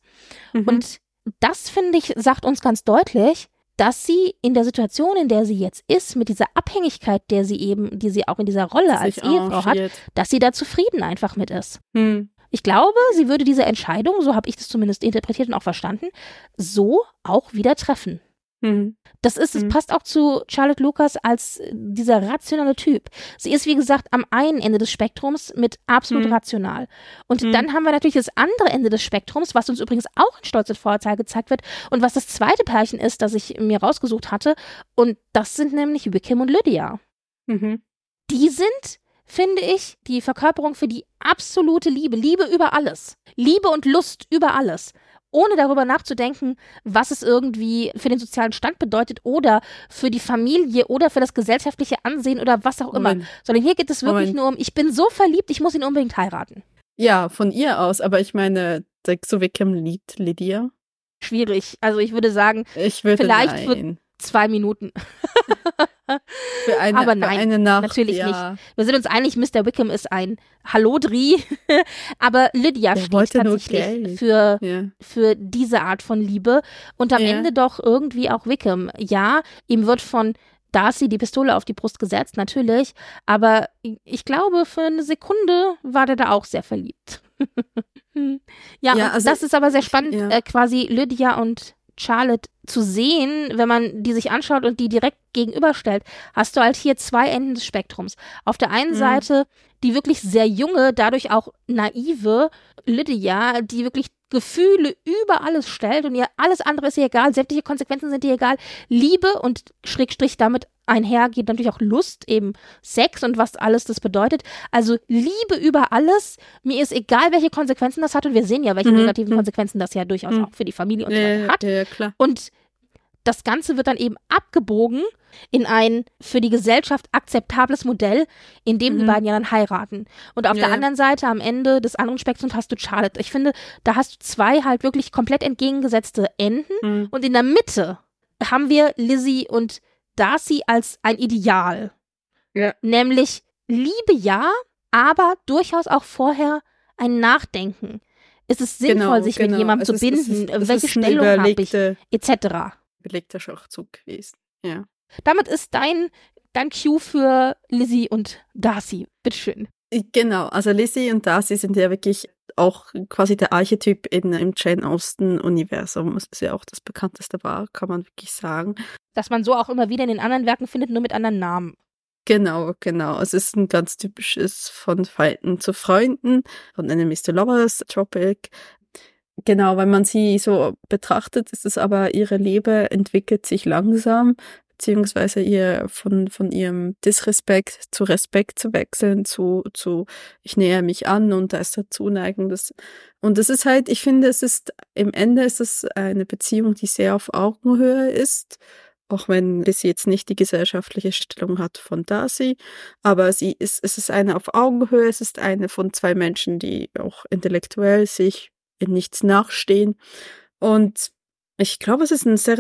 Mhm. Und das finde ich sagt uns ganz deutlich, dass sie in der Situation, in der sie jetzt ist, mit dieser Abhängigkeit, der sie eben, die sie auch in dieser Rolle als Ehefrau hat, dass sie da zufrieden einfach mit ist. Hm. Ich glaube, sie würde diese Entscheidung, so habe ich das zumindest interpretiert und auch verstanden, so auch wieder treffen. Mhm. Das ist, es mhm. passt auch zu Charlotte Lucas als äh, dieser rationale Typ. Sie ist, wie gesagt, am einen Ende des Spektrums mit absolut mhm. rational. Und mhm. dann haben wir natürlich das andere Ende des Spektrums, was uns übrigens auch in Stolz und Vorurteil gezeigt wird und was das zweite Pärchen ist, das ich mir rausgesucht hatte. Und das sind nämlich Wickham und Lydia. Mhm. Die sind finde ich, die Verkörperung für die absolute Liebe. Liebe über alles. Liebe und Lust über alles ohne darüber nachzudenken, was es irgendwie für den sozialen Stand bedeutet oder für die Familie oder für das gesellschaftliche Ansehen oder was auch immer. Moment. Sondern hier geht es wirklich Moment. nur um, ich bin so verliebt, ich muss ihn unbedingt heiraten. Ja, von ihr aus, aber ich meine, so Wickham liebt Lydia. Schwierig. Also ich würde sagen, ich würde vielleicht nein. zwei Minuten. [LAUGHS] Für eine, Aber nein, eine Nacht, natürlich ja. nicht. Wir sind uns einig, Mr. Wickham ist ein Hallodri, [LAUGHS] aber Lydia Der steht tatsächlich für, ja. für diese Art von Liebe und am ja. Ende doch irgendwie auch Wickham. Ja, ihm wird von Darcy die Pistole auf die Brust gesetzt, natürlich, aber ich glaube, für eine Sekunde war der da auch sehr verliebt. [LAUGHS] ja, ja also das ist aber sehr spannend, äh, quasi Lydia und Charlotte zu sehen, wenn man die sich anschaut und die direkt gegenüberstellt, hast du halt hier zwei Enden des Spektrums. Auf der einen mhm. Seite die wirklich sehr junge, dadurch auch naive Lydia, die wirklich Gefühle über alles stellt und ihr alles andere ist ihr egal, sämtliche Konsequenzen sind ihr egal. Liebe und Schrägstrich damit einher geht natürlich auch Lust, eben Sex und was alles das bedeutet. Also Liebe über alles. Mir ist egal, welche Konsequenzen das hat und wir sehen ja, welche mhm. negativen mhm. Konsequenzen das ja durchaus mhm. auch für die Familie und so weiter hat. Ja, klar. Und das Ganze wird dann eben abgebogen in ein für die Gesellschaft akzeptables Modell, in dem mhm. die beiden ja dann heiraten. Und auf ja. der anderen Seite, am Ende des anderen Spektrums, hast du Charlotte. Ich finde, da hast du zwei halt wirklich komplett entgegengesetzte Enden. Mhm. Und in der Mitte haben wir Lizzie und Darcy als ein Ideal. Ja. Nämlich Liebe ja, aber durchaus auch vorher ein Nachdenken. Ist es sinnvoll, genau, sich genau. mit jemandem zu binden? Ist, es ist, Welche Stellung habe ich? Etc. Belegter Schachzug gewesen. Ja. Damit ist dein, dein Cue für Lizzie und Darcy. Bitteschön. Genau, also Lizzie und Darcy sind ja wirklich auch quasi der Archetyp in, im Jane Austen-Universum. Das ist ja auch das bekannteste war, kann man wirklich sagen. Dass man so auch immer wieder in den anderen Werken findet, nur mit anderen Namen. Genau, genau. Es ist ein ganz typisches von Feinden zu Freunden, von Enemies to Lovers, Tropic. Genau, wenn man sie so betrachtet, ist es aber, ihre Liebe entwickelt sich langsam, beziehungsweise ihr von, von ihrem Disrespekt zu Respekt zu wechseln, zu, zu ich näher mich an und da ist da Zuneigung. Das, und das ist halt, ich finde, es ist, im Ende ist es eine Beziehung, die sehr auf Augenhöhe ist auch wenn sie jetzt nicht die gesellschaftliche Stellung hat von Darcy, aber sie ist, es ist eine auf Augenhöhe, es ist eine von zwei Menschen, die auch intellektuell sich in nichts nachstehen. Und ich glaube, es ist eine sehr,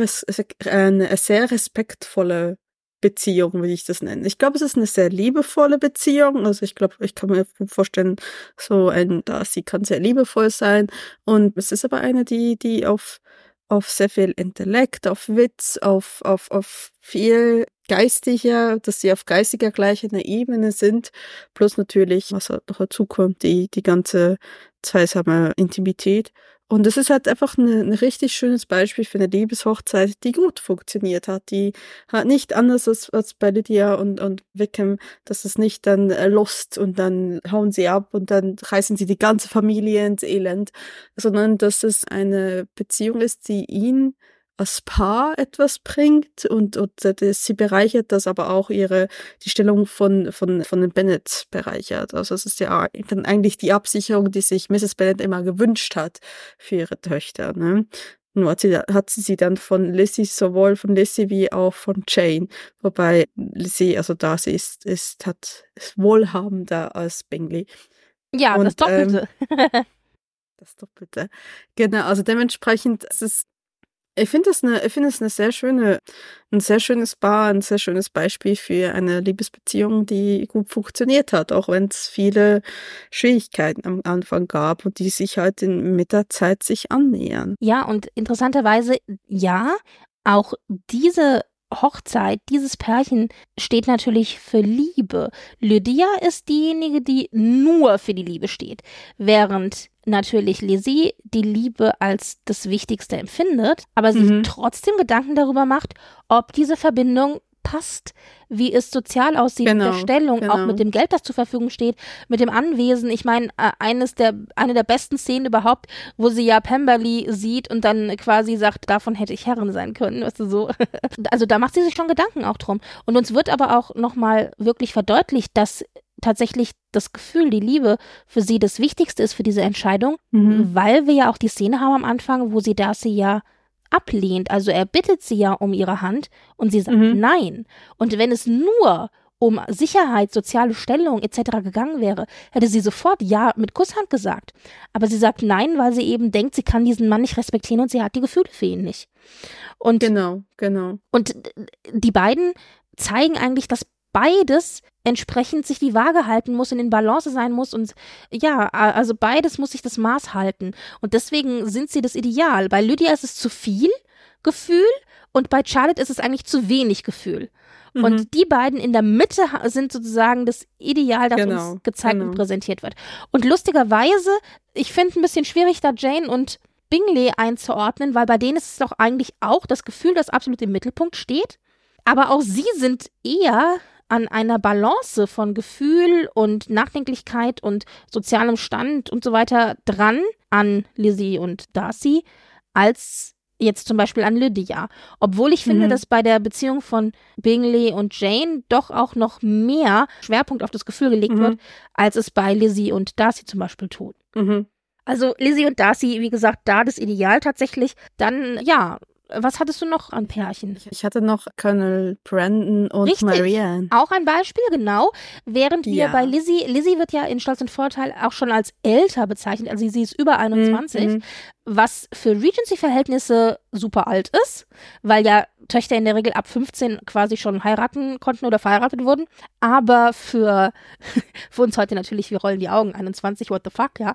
eine sehr respektvolle Beziehung, würde ich das nennen. Ich glaube, es ist eine sehr liebevolle Beziehung. Also ich glaube, ich kann mir vorstellen, so ein Darcy kann sehr liebevoll sein. Und es ist aber eine, die, die auf, auf sehr viel Intellekt, auf Witz, auf, auf, auf viel geistiger, dass sie auf geistiger gleicher Ebene sind. Plus natürlich, was noch dazu kommt, die, die ganze zweisame Intimität. Und es ist halt einfach ein, ein richtig schönes Beispiel für eine Liebeshochzeit, die gut funktioniert hat, die hat nicht anders als, als bei Lydia und, und Wickham, dass es nicht dann äh, Lust und dann hauen sie ab und dann reißen sie die ganze Familie ins Elend, sondern dass es eine Beziehung ist, die ihn als Paar etwas bringt und, und sie bereichert das aber auch ihre, die Stellung von, von, von den Bennett bereichert. Also es ist ja dann eigentlich die Absicherung, die sich Mrs. Bennett immer gewünscht hat für ihre Töchter. Ne? Nur hat sie, hat sie sie dann von Lizzie, sowohl von Lizzie wie auch von Jane. Wobei Lizzie, also da sie ist, ist, hat, ist wohlhabender als Bingley. Ja, und, das Doppelte. Ähm, das Doppelte. Genau, also dementsprechend ist es ich finde es eine, ich finde es eine sehr schöne, ein sehr schönes Paar, ein sehr schönes Beispiel für eine Liebesbeziehung, die gut funktioniert hat, auch wenn es viele Schwierigkeiten am Anfang gab und die sich halt in, mit der Zeit sich annähern. Ja, und interessanterweise, ja, auch diese Hochzeit, dieses Pärchen steht natürlich für Liebe. Lydia ist diejenige, die nur für die Liebe steht, während natürlich Lizzie die Liebe als das Wichtigste empfindet, aber sich Mhm. trotzdem Gedanken darüber macht, ob diese Verbindung passt, wie es sozial aussieht mit der Genau, Stellung, auch genau. mit dem Geld, das zur Verfügung steht, mit dem Anwesen. Ich meine, äh, eines der, eine der besten Szenen überhaupt, wo sie ja Pemberley sieht und dann quasi sagt, davon hätte ich Herrin sein können, weißt du so. [LAUGHS] Also da macht sie sich schon Gedanken auch drum. Und uns wird aber auch nochmal wirklich verdeutlicht, dass tatsächlich das Gefühl, die Liebe für sie das Wichtigste ist für diese Entscheidung, Mhm. weil wir ja auch die Szene haben am Anfang, wo sie Darcy ja ablehnt. Also er bittet sie ja um ihre Hand und sie sagt Mhm. nein. Und wenn es nur um Sicherheit, soziale Stellung etc. gegangen wäre, hätte sie sofort ja mit Kusshand gesagt. Aber sie sagt nein, weil sie eben denkt, sie kann diesen Mann nicht respektieren und sie hat die Gefühle für ihn nicht. Und Genau, genau. und die beiden zeigen eigentlich, dass beides entsprechend sich die Waage halten muss und in Balance sein muss und ja, also beides muss sich das Maß halten und deswegen sind sie das Ideal. Bei Lydia ist es zu viel Gefühl und bei Charlotte ist es eigentlich zu wenig Gefühl. Mhm. Und die beiden in der Mitte sind sozusagen das Ideal, das Genau, uns gezeigt und genau. präsentiert wird. Und lustigerweise, ich finde ein bisschen schwierig, da Jane und Bingley einzuordnen, weil bei denen ist es doch eigentlich auch das Gefühl, das absolut im Mittelpunkt steht. Aber auch sie sind eher an einer Balance von Gefühl und Nachdenklichkeit und sozialem Stand und so weiter dran an Lizzie und Darcy als jetzt zum Beispiel an Lydia. Obwohl ich finde, Mhm. dass bei der Beziehung von Bingley und Jane doch auch noch mehr Schwerpunkt auf das Gefühl gelegt Mhm. wird, als es bei Lizzie und Darcy zum Beispiel tut. Mhm. Also Lizzie und Darcy, wie gesagt, da das Ideal tatsächlich. Dann, ja, was hattest du noch an Pärchen? Ich hatte noch Colonel Brandon und Richtig. Marianne. Auch ein Beispiel, genau. Während wir Ja. bei Lizzie, Lizzie wird ja in Stolz und Vorteil auch schon als älter bezeichnet, also sie ist über 21, Mhm. was für Regency-Verhältnisse super alt ist, weil ja Töchter in der Regel ab 15 quasi schon heiraten konnten oder verheiratet wurden. Aber für, [LAUGHS] für uns heute natürlich, wir rollen die Augen, 21, what the fuck, ja.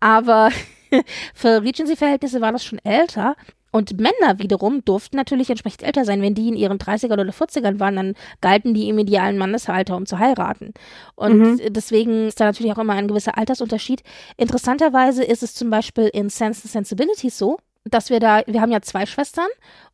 Aber [LAUGHS] für Regency-Verhältnisse war das schon älter. Und Männer wiederum durften natürlich entsprechend älter sein. Wenn die in ihren 30ern oder 40ern waren, dann galten die im idealen Mannesalter, um zu heiraten. Und Mhm. deswegen ist da natürlich auch immer ein gewisser Altersunterschied. Interessanterweise ist es zum Beispiel in Sense and Sensibility so, dass wir da, wir haben ja zwei Schwestern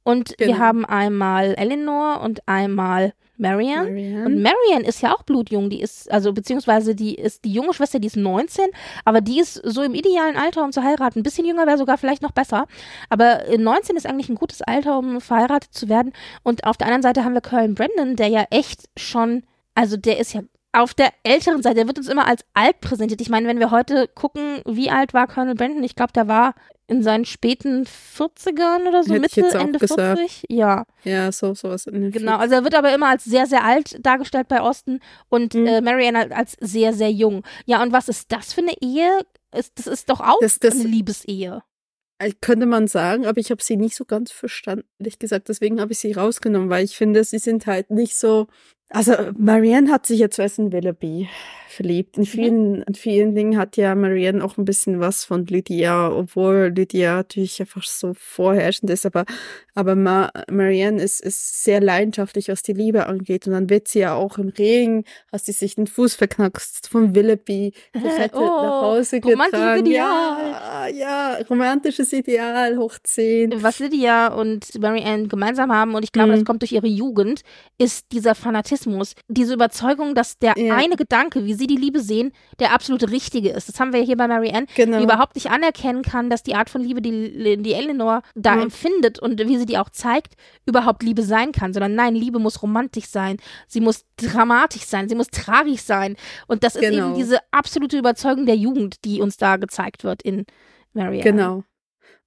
und wir Genau. haben einmal Eleanor und einmal Marianne. Marianne. Und Marianne ist ja auch blutjung, die ist, also beziehungsweise die ist die junge Schwester, die ist 19, aber die ist so im idealen Alter, um zu heiraten. Ein bisschen jünger wäre sogar vielleicht noch besser. Aber äh, 19 ist eigentlich ein gutes Alter, um verheiratet zu werden. Und auf der anderen Seite haben wir Colin Brandon, der ja echt schon, also der ist ja auf der älteren Seite, der wird uns immer als alt präsentiert. Ich meine, wenn wir heute gucken, wie alt war Colonel Brandon, ich glaube, der war in seinen späten 40ern oder so, Hätte Mitte, Ende gesagt. 40. Ja. Ja, so sowas. in den Genau, also er wird aber immer als sehr, sehr alt dargestellt bei Austin und Mhm. äh, Marianne halt als sehr, sehr jung. Ja, und was ist das für eine Ehe? Ist, das ist doch auch Das- das- eine Liebesehe. Äh, Könnte man sagen, aber ich habe sie nicht so ganz verstanden, ehrlich gesagt. Deswegen habe ich sie rausgenommen, weil ich finde, sie sind halt nicht so. Also Marianne hat sich zuerst in Willoughby verliebt. In vielen, in vielen Dingen hat ja Marianne auch ein bisschen was von Lydia, obwohl Lydia natürlich einfach so vorherrschend ist. Aber, aber Ma Marianne ist, ist sehr leidenschaftlich, was die Liebe angeht. Und dann wird sie ja auch im Regen, hat sie sich den Fuß verknackst von Willoughby gerettet, Oh, nach Hause romantisches getragen. Ideal. Ja, ja, romantisches Ideal, hoch 10. Was Lydia und Marianne gemeinsam haben, und ich glaube, Mhm. das kommt durch ihre Jugend, ist dieser Fanatismus, diese Überzeugung, dass der Ja. eine Gedanke, wie sie die Liebe sehen, der absolut richtige ist. Das haben wir hier bei Marianne, Genau. die überhaupt nicht anerkennen kann, dass die Art von Liebe, die, die Eleanor da Mhm. empfindet und wie sie die auch zeigt, überhaupt Liebe sein kann, sondern nein, Liebe muss romantisch sein, sie muss dramatisch sein, sie muss tragisch sein. Und das ist Genau. eben diese absolute Überzeugung der Jugend, die uns da gezeigt wird in Marianne. Genau.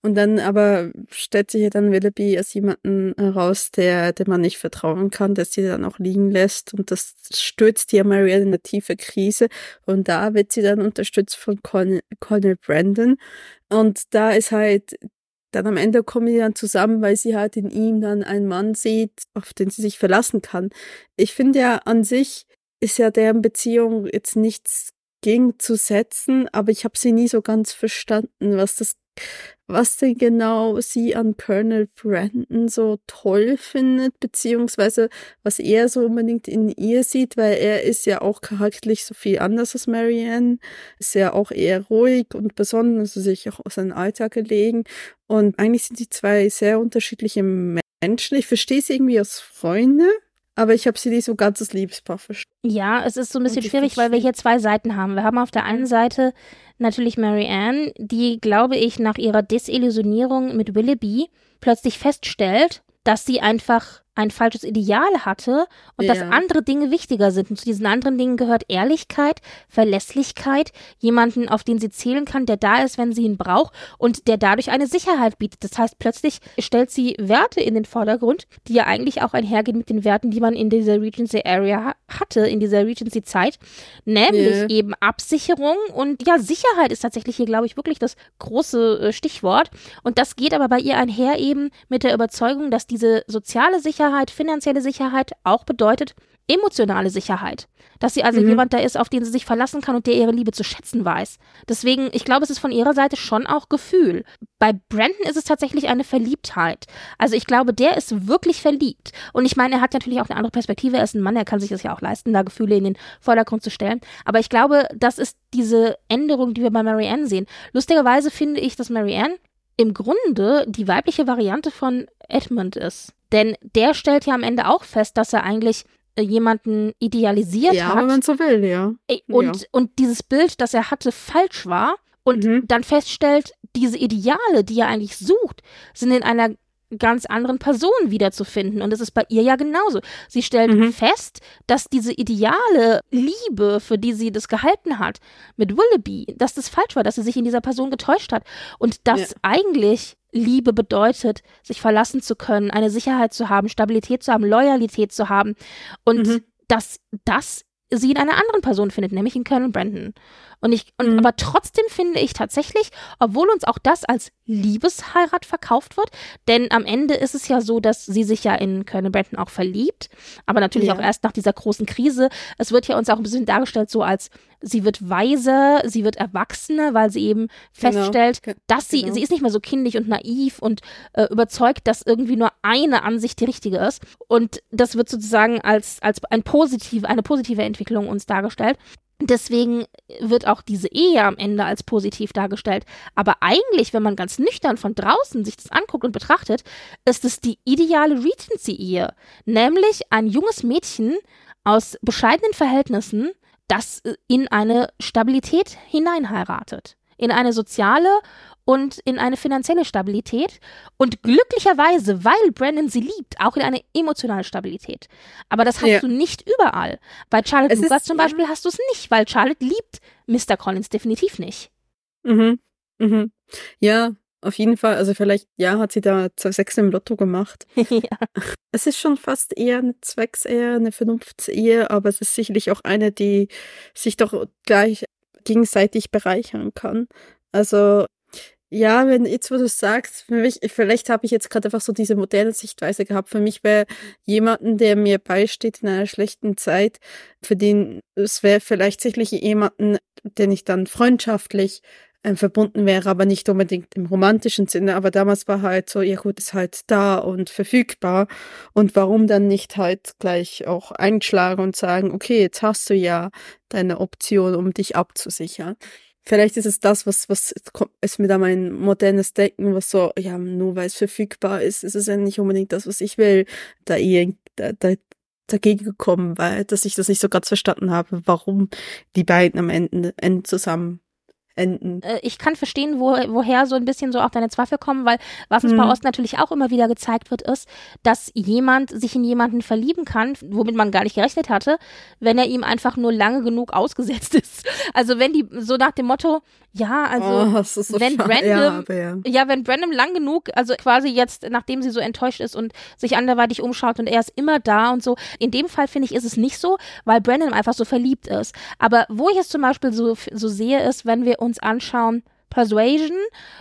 Und dann aber stellt sich ja dann Willoughby als jemanden heraus, der, dem man nicht vertrauen kann, der sie dann auch liegen lässt. Und das stürzt ja Marianne in eine tiefe Krise. Und da wird sie dann unterstützt von Colonel, Brandon. Und da ist halt, dann am Ende kommen die dann zusammen, weil sie halt in ihm dann einen Mann sieht, auf den sie sich verlassen kann. Ich finde ja an sich ist ja deren Beziehung jetzt nichts gegenzusetzen, aber ich habe sie nie so ganz verstanden, was das was denn genau sie an Colonel Brandon so toll findet, beziehungsweise was er so unbedingt in ihr sieht, weil er ist ja auch charakterlich so viel anders als Marianne, ist ja auch eher ruhig und besonnen, also sich auch aus seinem Alltag gelegen. Und eigentlich sind die zwei sehr unterschiedliche Menschen. Ich verstehe sie irgendwie als Freunde, aber ich habe sie nicht so ganz als Liebespaar verstanden. Ja, es ist so ein bisschen schwierig, weil wir hier zwei Seiten haben. Wir haben auf der einen Seite natürlich Mary Ann, die, glaube ich, nach ihrer Desillusionierung mit Willoughby plötzlich feststellt, dass sie einfach ein falsches Ideal hatte und ja. dass andere Dinge wichtiger sind. Und zu diesen anderen Dingen gehört Ehrlichkeit, Verlässlichkeit, jemanden, auf den sie zählen kann, der da ist, wenn sie ihn braucht und der dadurch eine Sicherheit bietet. Das heißt, plötzlich stellt sie Werte in den Vordergrund, die ja eigentlich auch einhergehen mit den Werten, die man in dieser Regency Area hatte, in dieser Regency Zeit, nämlich yeah. eben Absicherung und ja, Sicherheit ist tatsächlich hier, glaube ich, wirklich das große äh, Stichwort. Und das geht aber bei ihr einher eben mit der Überzeugung, dass diese soziale Sicherheit Sicherheit, finanzielle Sicherheit auch bedeutet emotionale Sicherheit. Dass sie also mhm. jemand da ist, auf den sie sich verlassen kann und der ihre Liebe zu schätzen weiß. Deswegen, ich glaube, es ist von ihrer Seite schon auch Gefühl. Bei Brandon ist es tatsächlich eine Verliebtheit. Also ich glaube, der ist wirklich verliebt. Und ich meine, er hat natürlich auch eine andere Perspektive. Er ist ein Mann, er kann sich das ja auch leisten, da Gefühle in den Vordergrund zu stellen. Aber ich glaube, das ist diese Änderung, die wir bei Marianne sehen. Lustigerweise finde ich, dass Marianne im Grunde die weibliche Variante von Edmund ist. Denn der stellt ja am Ende auch fest, dass er eigentlich äh, jemanden idealisiert ja, hat. Ja, wenn man so will, ja. Und, ja. und dieses Bild, das er hatte, falsch war. Und mhm. dann feststellt, diese Ideale, die er eigentlich sucht, sind in einer ganz anderen Person wiederzufinden. Und das ist bei ihr ja genauso. Sie stellt mhm. fest, dass diese ideale Liebe, für die sie das gehalten hat, mit Willoughby, dass das falsch war, dass sie sich in dieser Person getäuscht hat. Und dass ja. eigentlich Liebe bedeutet, sich verlassen zu können, eine Sicherheit zu haben, Stabilität zu haben, Loyalität zu haben. Und mhm. dass das sie in einer anderen Person findet, nämlich in Colonel Brandon. Und ich, und mhm. aber trotzdem finde ich tatsächlich, obwohl uns auch das als Liebesheirat verkauft wird, denn am Ende ist es ja so, dass sie sich ja in Colonel Brandon auch verliebt, aber natürlich ja. auch erst nach dieser großen Krise. Es wird ja uns auch ein bisschen dargestellt so als sie wird weiser, sie wird erwachsener, weil sie eben genau. feststellt, genau. dass sie, genau. sie ist nicht mehr so kindlich und naiv und äh, überzeugt, dass irgendwie nur eine Ansicht die richtige ist. Und das wird sozusagen als, als ein positiv, eine positive Entwicklung uns dargestellt. Deswegen wird auch diese Ehe am Ende als positiv dargestellt. Aber eigentlich, wenn man ganz nüchtern von draußen sich das anguckt und betrachtet, ist es die ideale Regency-Ehe. Nämlich ein junges Mädchen aus bescheidenen Verhältnissen, das in eine Stabilität hineinheiratet. In eine soziale und in eine finanzielle Stabilität und glücklicherweise, weil Brandon sie liebt, auch in eine emotionale Stabilität. Aber das hast ja. du nicht überall. Bei Charlotte es Lucas ist, zum Beispiel ja. hast du es nicht, weil Charlotte liebt Mr. Collins definitiv nicht. Mhm. Mhm. Ja, auf jeden Fall. Also vielleicht, ja, hat sie da zwei Sechse im Lotto gemacht. [LAUGHS] ja. Es ist schon fast eher eine Zwecksehe, eine Vernunftsehe, aber es ist sicherlich auch eine, die sich doch gleich gegenseitig bereichern kann. Also ja, wenn jetzt, wo du sagst, für mich, vielleicht habe ich jetzt gerade einfach so diese moderne Sichtweise gehabt. Für mich wäre jemanden, der mir beisteht in einer schlechten Zeit, für den es wäre vielleicht sicherlich jemanden, den ich dann freundschaftlich äh, verbunden wäre, aber nicht unbedingt im romantischen Sinne. Aber damals war halt so, ja gut, ist halt da und verfügbar. Und warum dann nicht halt gleich auch einschlagen und sagen, okay, jetzt hast du ja deine Option, um dich abzusichern vielleicht ist es das, was, was ist mir da mein modernes Denken, was so, ja, nur weil es verfügbar ist, ist es ja nicht unbedingt das, was ich will, da eher da, da, dagegen gekommen, weil, dass ich das nicht so ganz verstanden habe, warum die beiden am Ende, Ende zusammen enden. Äh, ich kann verstehen, wo, woher so ein bisschen so auch deine Zweifel kommen, weil was uns mhm. bei Ost natürlich auch immer wieder gezeigt wird, ist, dass jemand sich in jemanden verlieben kann, womit man gar nicht gerechnet hatte, wenn er ihm einfach nur lange genug ausgesetzt [LAUGHS] ist. Also wenn die so nach dem Motto, ja, also oh, so wenn Brandon, ja, ja. ja, wenn Brandon lang genug, also quasi jetzt, nachdem sie so enttäuscht ist und sich anderweitig umschaut und er ist immer da und so, in dem Fall finde ich, ist es nicht so, weil Brandon einfach so verliebt ist. Aber wo ich es zum Beispiel so, so sehe, ist, wenn wir uns anschauen, Persuasion,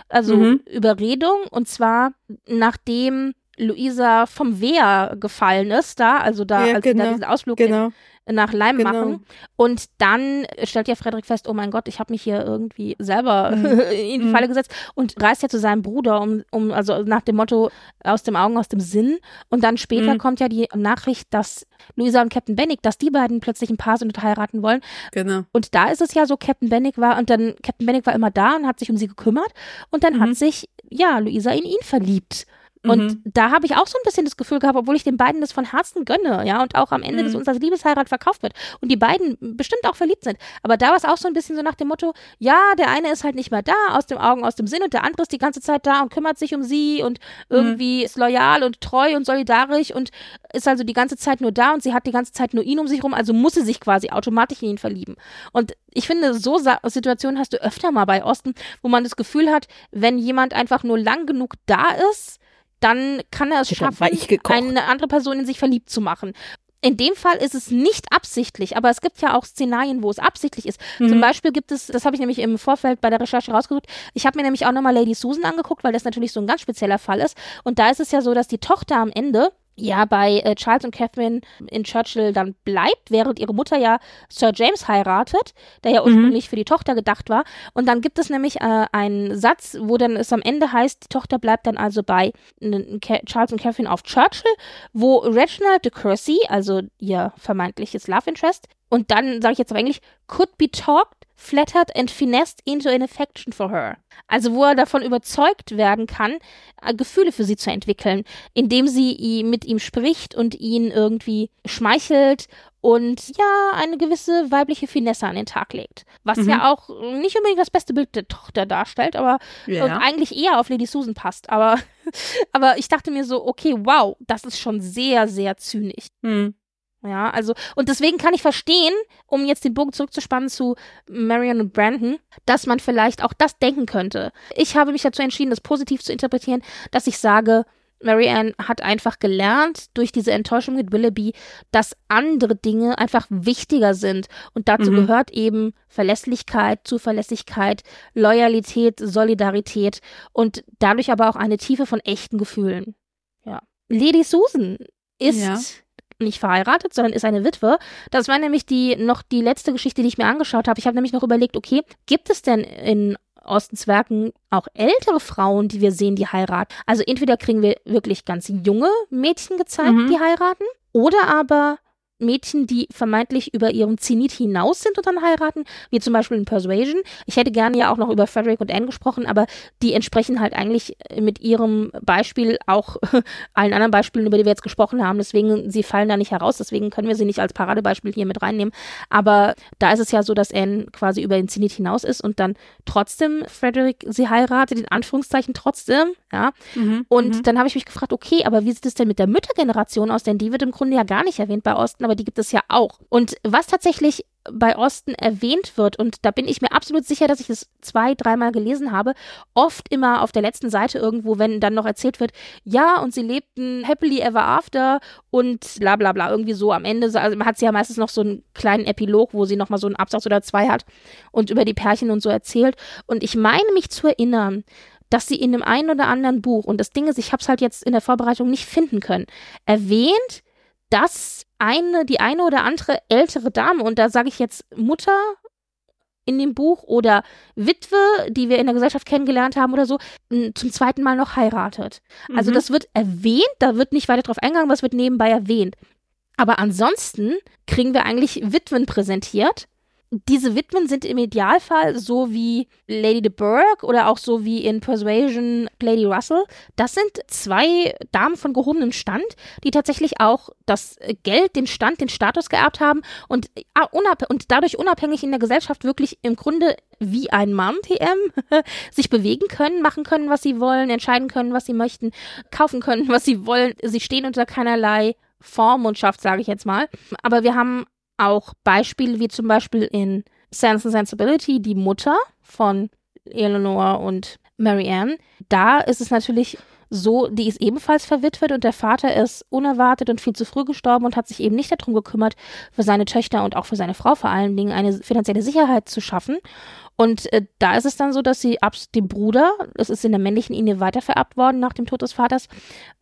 also mhm. Überredung, und zwar nachdem Luisa vom Wehr gefallen ist, da, also da, ja, als genau, da diesen Ausflug genau. Nach Leim Genau. machen. Und dann stellt ja Frederik fest, oh mein Gott, ich habe mich hier irgendwie selber Mhm. [LAUGHS] in die Falle gesetzt und reist ja zu seinem Bruder, um, um also nach dem Motto aus dem Augen, aus dem Sinn. Und dann später Mhm. kommt ja die Nachricht, dass Luisa und Captain Bennick, dass die beiden plötzlich ein Paar sind und heiraten wollen. Genau. Und da ist es ja so, Captain Bennick war, und dann, Captain Bennick war immer da und hat sich um sie gekümmert. Und dann Mhm. hat sich, ja, Luisa in ihn verliebt. Und Mhm. da habe ich auch so ein bisschen das Gefühl gehabt, obwohl ich den beiden das von Herzen gönne, ja, und auch am Ende Mhm. des uns als Liebesheirat verkauft wird und die beiden bestimmt auch verliebt sind. Aber da war es auch so ein bisschen so nach dem Motto, ja, der eine ist halt nicht mehr da, aus dem Augen, aus dem Sinn, und der andere ist die ganze Zeit da und kümmert sich um sie und irgendwie ist loyal und treu und solidarisch und ist also die ganze Zeit nur da und sie hat die ganze Zeit nur ihn um sich rum, also muss sie sich quasi automatisch in ihn verlieben. Und ich finde, so Sa Situationen hast du öfter mal bei Osten, wo man das Gefühl hat, wenn jemand einfach nur lang genug da ist, dann kann er es schaffen, eine andere Person in sich verliebt zu machen. In dem Fall ist es nicht absichtlich, aber es gibt ja auch Szenarien, wo es absichtlich ist. Mhm. Zum Beispiel gibt es, das habe ich nämlich im Vorfeld bei der Recherche rausgesucht, ich habe mir nämlich auch nochmal Lady Susan angeguckt, weil das natürlich so ein ganz spezieller Fall ist. Und da ist es ja so, dass die Tochter am Ende ja bei äh, Charles und Catherine in Churchill dann bleibt, während ihre Mutter ja Sir James heiratet, der ja ursprünglich für die Tochter gedacht war. Und dann gibt es nämlich äh, einen Satz, wo dann es am Ende heißt, die Tochter bleibt dann also bei Ca- Charles und Catherine auf Churchill, wo Reginald de Courcy, also ihr vermeintliches Love Interest, und dann sage ich jetzt auf Englisch, could be talked, flattered and finessed into an affection for her. Also wo er davon überzeugt werden kann, äh, Gefühle für sie zu entwickeln, indem sie mit ihm spricht und ihn irgendwie schmeichelt und ja, eine gewisse weibliche Finesse an den Tag legt. Was Mhm. ja auch nicht unbedingt das beste Bild der Tochter darstellt, aber Ja. eigentlich eher auf Lady Susan passt. Aber, [LAUGHS] aber ich dachte mir so, okay, wow, das ist schon sehr, sehr zynisch. Mhm. Ja, also, und deswegen kann ich verstehen, um jetzt den Bogen zurückzuspannen zu Marion und Brandon, dass man vielleicht auch das denken könnte. Ich habe mich dazu entschieden, das positiv zu interpretieren, dass ich sage, Marianne hat einfach gelernt durch diese Enttäuschung mit Willoughby, dass andere Dinge einfach wichtiger sind. Und dazu Mhm. gehört eben Verlässlichkeit, Zuverlässigkeit, Loyalität, Solidarität und dadurch aber auch eine Tiefe von echten Gefühlen. Ja. Lady Susan ist Ja. Nicht verheiratet, sondern ist eine Witwe. Das war nämlich die noch die letzte Geschichte, die ich mir angeschaut habe. Ich habe nämlich noch überlegt, okay, gibt es denn in Ostens Werken auch ältere Frauen, die wir sehen, die heiraten? Also entweder kriegen wir wirklich ganz junge Mädchen gezeigt, Mhm. die heiraten, oder aber Mädchen, die vermeintlich über ihrem Zenit hinaus sind und dann heiraten, wie zum Beispiel in Persuasion. Ich hätte gerne ja auch noch über Frederick und Anne gesprochen, aber die entsprechen halt eigentlich mit ihrem Beispiel auch [LAUGHS] allen anderen Beispielen, über die wir jetzt gesprochen haben. Deswegen, sie fallen da nicht heraus, deswegen können wir sie nicht als Paradebeispiel hier mit reinnehmen. Aber da ist es ja so, dass Anne quasi über den Zenit hinaus ist und dann trotzdem Frederick sie heiratet, in Anführungszeichen trotzdem, ja. Mhm. Und mhm. dann habe ich mich gefragt, okay, aber wie sieht es denn mit der Müttergeneration aus? Denn die wird im Grunde ja gar nicht erwähnt bei Osten, aber die gibt es ja auch. Und was tatsächlich bei Osten erwähnt wird, und da bin ich mir absolut sicher, dass ich es zwei, dreimal gelesen habe, oft immer auf der letzten Seite irgendwo, wenn dann noch erzählt wird, ja, und sie lebten happily ever after und bla bla bla, irgendwie so am Ende, also man hat sie ja meistens noch so einen kleinen Epilog, wo sie nochmal so einen Absatz oder zwei hat und über die Pärchen und so erzählt. Und ich meine mich zu erinnern, dass sie in dem einen oder anderen Buch, und das Ding ist, ich habe es halt jetzt in der Vorbereitung nicht finden können, erwähnt, dass eine, die eine oder andere ältere Dame, und da sage ich jetzt Mutter in dem Buch oder Witwe, die wir in der Gesellschaft kennengelernt haben oder so, zum zweiten Mal noch heiratet. Also Mhm. das wird erwähnt, da wird nicht weiter drauf eingegangen, es wird nebenbei erwähnt. Aber ansonsten kriegen wir eigentlich Witwen präsentiert. Diese Witwen sind im Idealfall so wie Lady de Burgh oder auch so wie in Persuasion Lady Russell. Das sind zwei Damen von gehobenem Stand, die tatsächlich auch das Geld, den Stand, den Status geerbt haben und, ah, und dadurch unabhängig in der Gesellschaft wirklich im Grunde wie ein TM, [LAUGHS] sich bewegen können, machen können, was sie wollen, entscheiden können, was sie möchten, kaufen können, was sie wollen. Sie stehen unter keinerlei Vormundschaft, sage ich jetzt mal. Aber wir haben auch Beispiele wie zum Beispiel in Sense and Sensibility, die Mutter von Eleanor und Marianne. Da ist es natürlich so, die ist ebenfalls verwitwet und der Vater ist unerwartet und viel zu früh gestorben und hat sich eben nicht darum gekümmert, für seine Töchter und auch für seine Frau vor allen Dingen eine finanzielle Sicherheit zu schaffen. Und äh, da ist es dann so, dass sie ab dem Bruder, es ist in der männlichen Linie weitervererbt worden nach dem Tod des Vaters,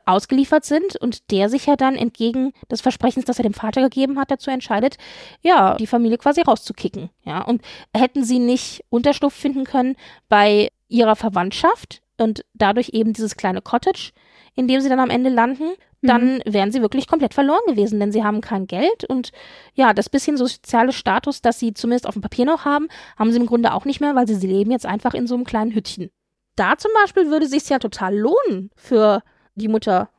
ausgeliefert sind und der sich ja dann entgegen des Versprechens, das er dem Vater gegeben hat, dazu entscheidet, ja, die Familie quasi rauszukicken. Ja, und hätten sie nicht Unterschlupf finden können bei ihrer Verwandtschaft und dadurch eben dieses kleine Cottage, in dem sie dann am Ende landen, dann mhm. wären sie wirklich komplett verloren gewesen, denn sie haben kein Geld und ja, das bisschen soziale Status, das sie zumindest auf dem Papier noch haben, haben sie im Grunde auch nicht mehr, weil sie, sie leben jetzt einfach in so einem kleinen Hüttchen. Da zum Beispiel würde es sich ja total lohnen für die Mutter